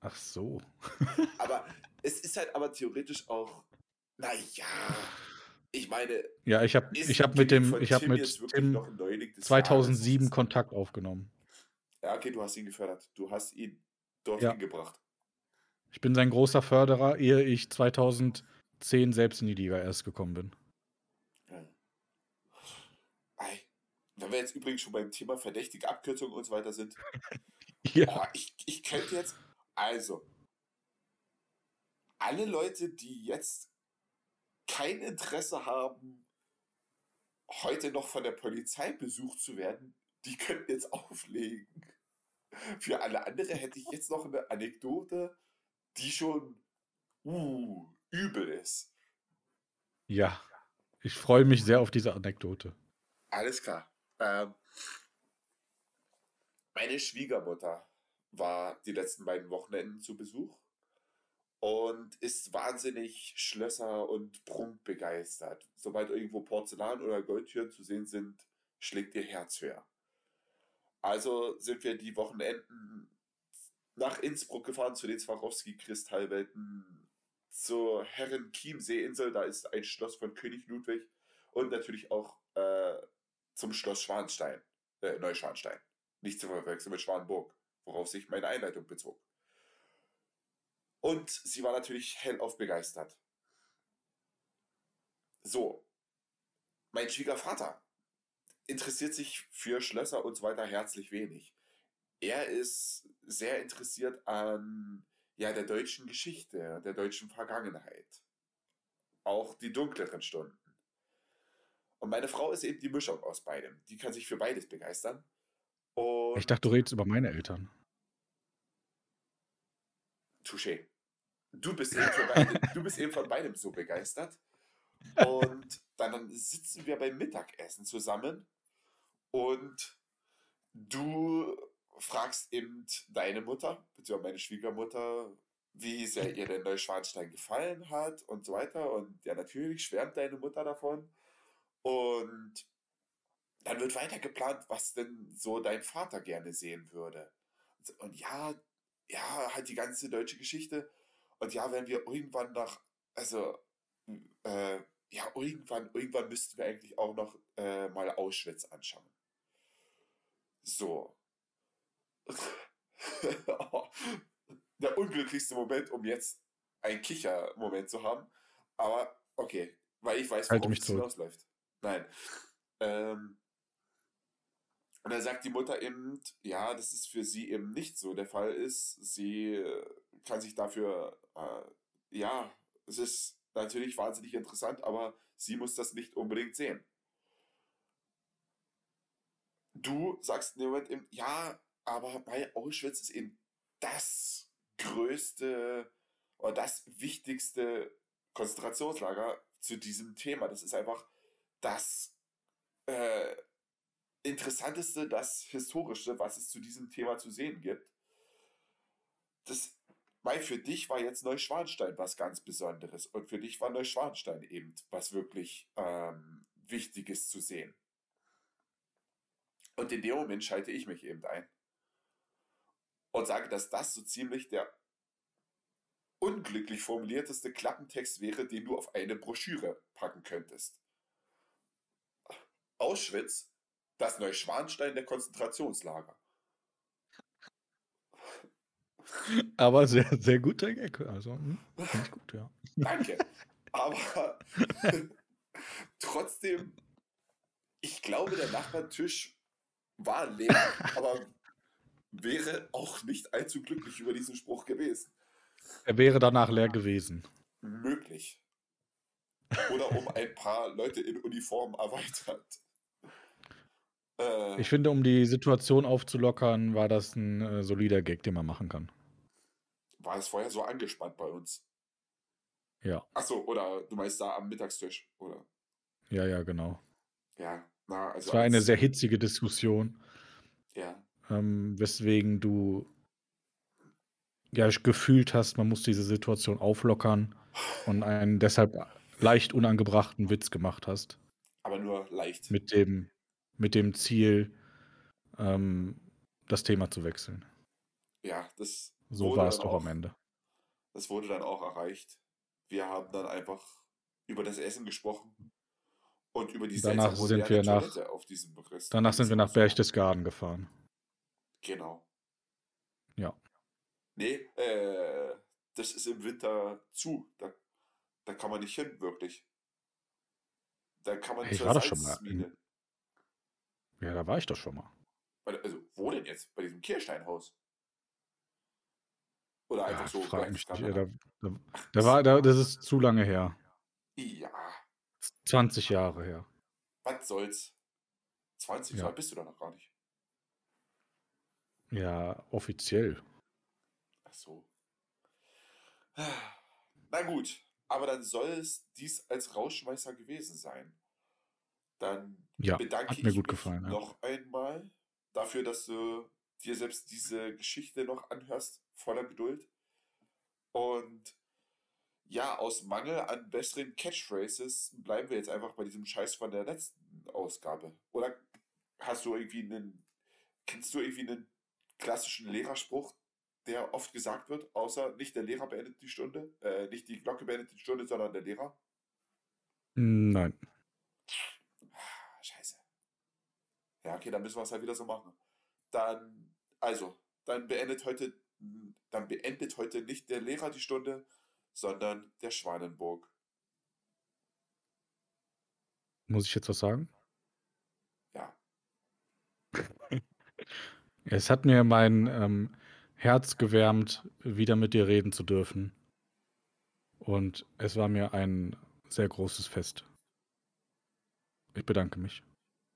Ach so. *laughs* Aber es ist halt aber theoretisch auch, naja, ich meine, Ja, ich habe ich hab mit dem, ich habe mit des 2007 Jahres? Kontakt aufgenommen. Ja, okay, du hast ihn gefördert. Du hast ihn dorthin Ja. gebracht. Ich bin sein großer Förderer, ehe ich 2010 selbst in die Liga erst gekommen bin. Ei, Wenn wir jetzt übrigens schon beim Thema verdächtige Abkürzungen und so weiter sind, *laughs* Ja. oh, ich, ich könnte jetzt, also, alle Leute, die jetzt kein Interesse haben, heute noch von der Polizei besucht zu werden, die könnten jetzt *laughs* auflegen. Für alle andere hätte ich jetzt noch eine Anekdote, die schon uh, übel ist. Ja. Ich freue mich sehr auf diese Anekdote. Alles klar. Ähm, meine Schwiegermutter war die letzten beiden Wochenenden zu Besuch und ist wahnsinnig Schlösser und Prunk begeistert. Sobald irgendwo Porzellan oder Goldtüren zu sehen sind, schlägt ihr Herz höher. Also sind wir die Wochenenden nach Innsbruck gefahren zu den Swarovski-Kristallwelten, zur Herren-Chiemsee-Insel, da ist ein Schloss von König Ludwig und natürlich auch äh, zum Schloss Schwanstein, äh, Neuschwanstein. Nicht zu verwechseln mit Schwanburg, worauf sich meine Einleitung bezog. Und sie war natürlich hellauf begeistert. So, mein Schwiegervater interessiert sich für Schlösser und so weiter herzlich wenig. Er ist sehr interessiert an ja, der deutschen Geschichte, der deutschen Vergangenheit. Auch die dunkleren Stunden. Und meine Frau ist eben die Mischung aus beidem. Die kann sich für beides begeistern. Und Ich dachte, du redest über meine Eltern. touché. Du bist, eben von beidem, du bist eben von beidem so begeistert. Und dann sitzen wir beim Mittagessen zusammen und du fragst eben deine Mutter, beziehungsweise meine Schwiegermutter, wie sehr ihr der Neuschwanstein gefallen hat und so weiter. Und ja, natürlich schwärmt deine Mutter davon. Und dann wird weiter geplant, was denn so dein Vater gerne sehen würde. Und ja, ja, halt die ganze deutsche Geschichte. Und ja, wenn wir irgendwann nach, also, äh, ja, irgendwann, irgendwann müssten wir eigentlich auch noch äh, mal Auschwitz anschauen. So. *laughs* Der unglücklichste Moment, um jetzt einen Kicher-Moment zu haben. Aber okay, weil ich weiß, Halte worauf mich es hinausläuft. Nein. Ähm, und dann sagt die Mutter eben, ja, dass es für sie eben nicht so der Fall ist. Sie äh, kann sich dafür, äh, ja, es ist natürlich wahnsinnig interessant, aber sie muss das nicht unbedingt sehen. Du sagst in dem Moment eben, ja, aber bei Auschwitz ist eben das größte oder das wichtigste Konzentrationslager zu diesem Thema. Das ist einfach das äh, Interessanteste, das Historische, was es zu diesem Thema zu sehen gibt. Das, weil für dich war jetzt Neuschwanstein was ganz Besonderes und für dich war Neuschwanstein eben was wirklich ähm, Wichtiges zu sehen. Und in dem Moment schalte ich mich eben ein und sage, dass das so ziemlich der unglücklich formulierteste Klappentext wäre, den du auf eine Broschüre packen könntest. Auschwitz, das Neuschwanstein der Konzentrationslager. *laughs* Aber sehr, sehr guter Gag. Also, hm, gut, ja. Danke. Aber *laughs* trotzdem, ich glaube, der Nachbartisch war leer, aber wäre auch nicht allzu glücklich über diesen Spruch gewesen. Er wäre danach leer gewesen. Möglich. Oder um ein paar Leute in Uniform erweitert. Äh, Ich finde, um die Situation aufzulockern, war das ein äh, solider Gag, den man machen kann. war es vorher so angespannt bei uns? Ja, Achso, oder du meinst da am Mittagstisch, oder? ja, ja, genau. Ja, na, also. Es war eine als- sehr hitzige Diskussion, Ja, ähm, weswegen du ja gefühlt hast, man muss diese Situation auflockern und einen deshalb leicht unangebrachten Witz gemacht hast. aber nur leicht. Mit dem, mit dem Ziel, ähm, das Thema zu wechseln. Ja, das. So war es doch auch- am Ende. Das wurde dann auch erreicht. Wir haben dann einfach über das Essen gesprochen und über die Danach sind wir nach- Toilette auf diesem Rest. Danach sind wir nach Berchtesgaden gefahren. Genau. Ja. Nee, äh, das ist im Winter zu. Da, da kann man nicht hin, wirklich. Da kann man Ich war doch schon mal Salzmine. Ja, da war ich doch schon mal. Also, wo denn jetzt? Bei diesem Kirsteinhaus? Oder einfach Ja, so. frag mich nicht. Ja, da, da, da war, da, das ist zu lange her. Ja, 20 Jahre her. was soll's? 20, so Ja. alt bist du doch noch gar nicht. Ja, offiziell. Ach so. Na gut, aber dann soll es dies als Rauschmeißer gewesen sein. Dann Ja, bedanke hat mir ich gut mich gefallen, ja. noch einmal dafür, dass du dir selbst diese Geschichte noch anhörst, voller Geduld. Und ja, aus Mangel an besseren Catchphrases bleiben wir jetzt einfach bei diesem Scheiß von der letzten Ausgabe. Oder hast du irgendwie einen, kennst du irgendwie einen klassischen Lehrerspruch, der oft gesagt wird, außer nicht der Lehrer beendet die Stunde, äh, nicht die Glocke beendet die Stunde, sondern der Lehrer? Nein. Ah, Scheiße. Ja, okay, dann müssen wir es halt wieder so machen. Dann, also, dann beendet heute, dann beendet heute nicht der Lehrer die Stunde, sondern der Schwanenburg. Muss ich jetzt was sagen? Ja. *laughs* Es hat mir mein ähm, Herz gewärmt, wieder mit dir reden zu dürfen. Und es war mir ein sehr großes Fest. Ich bedanke mich.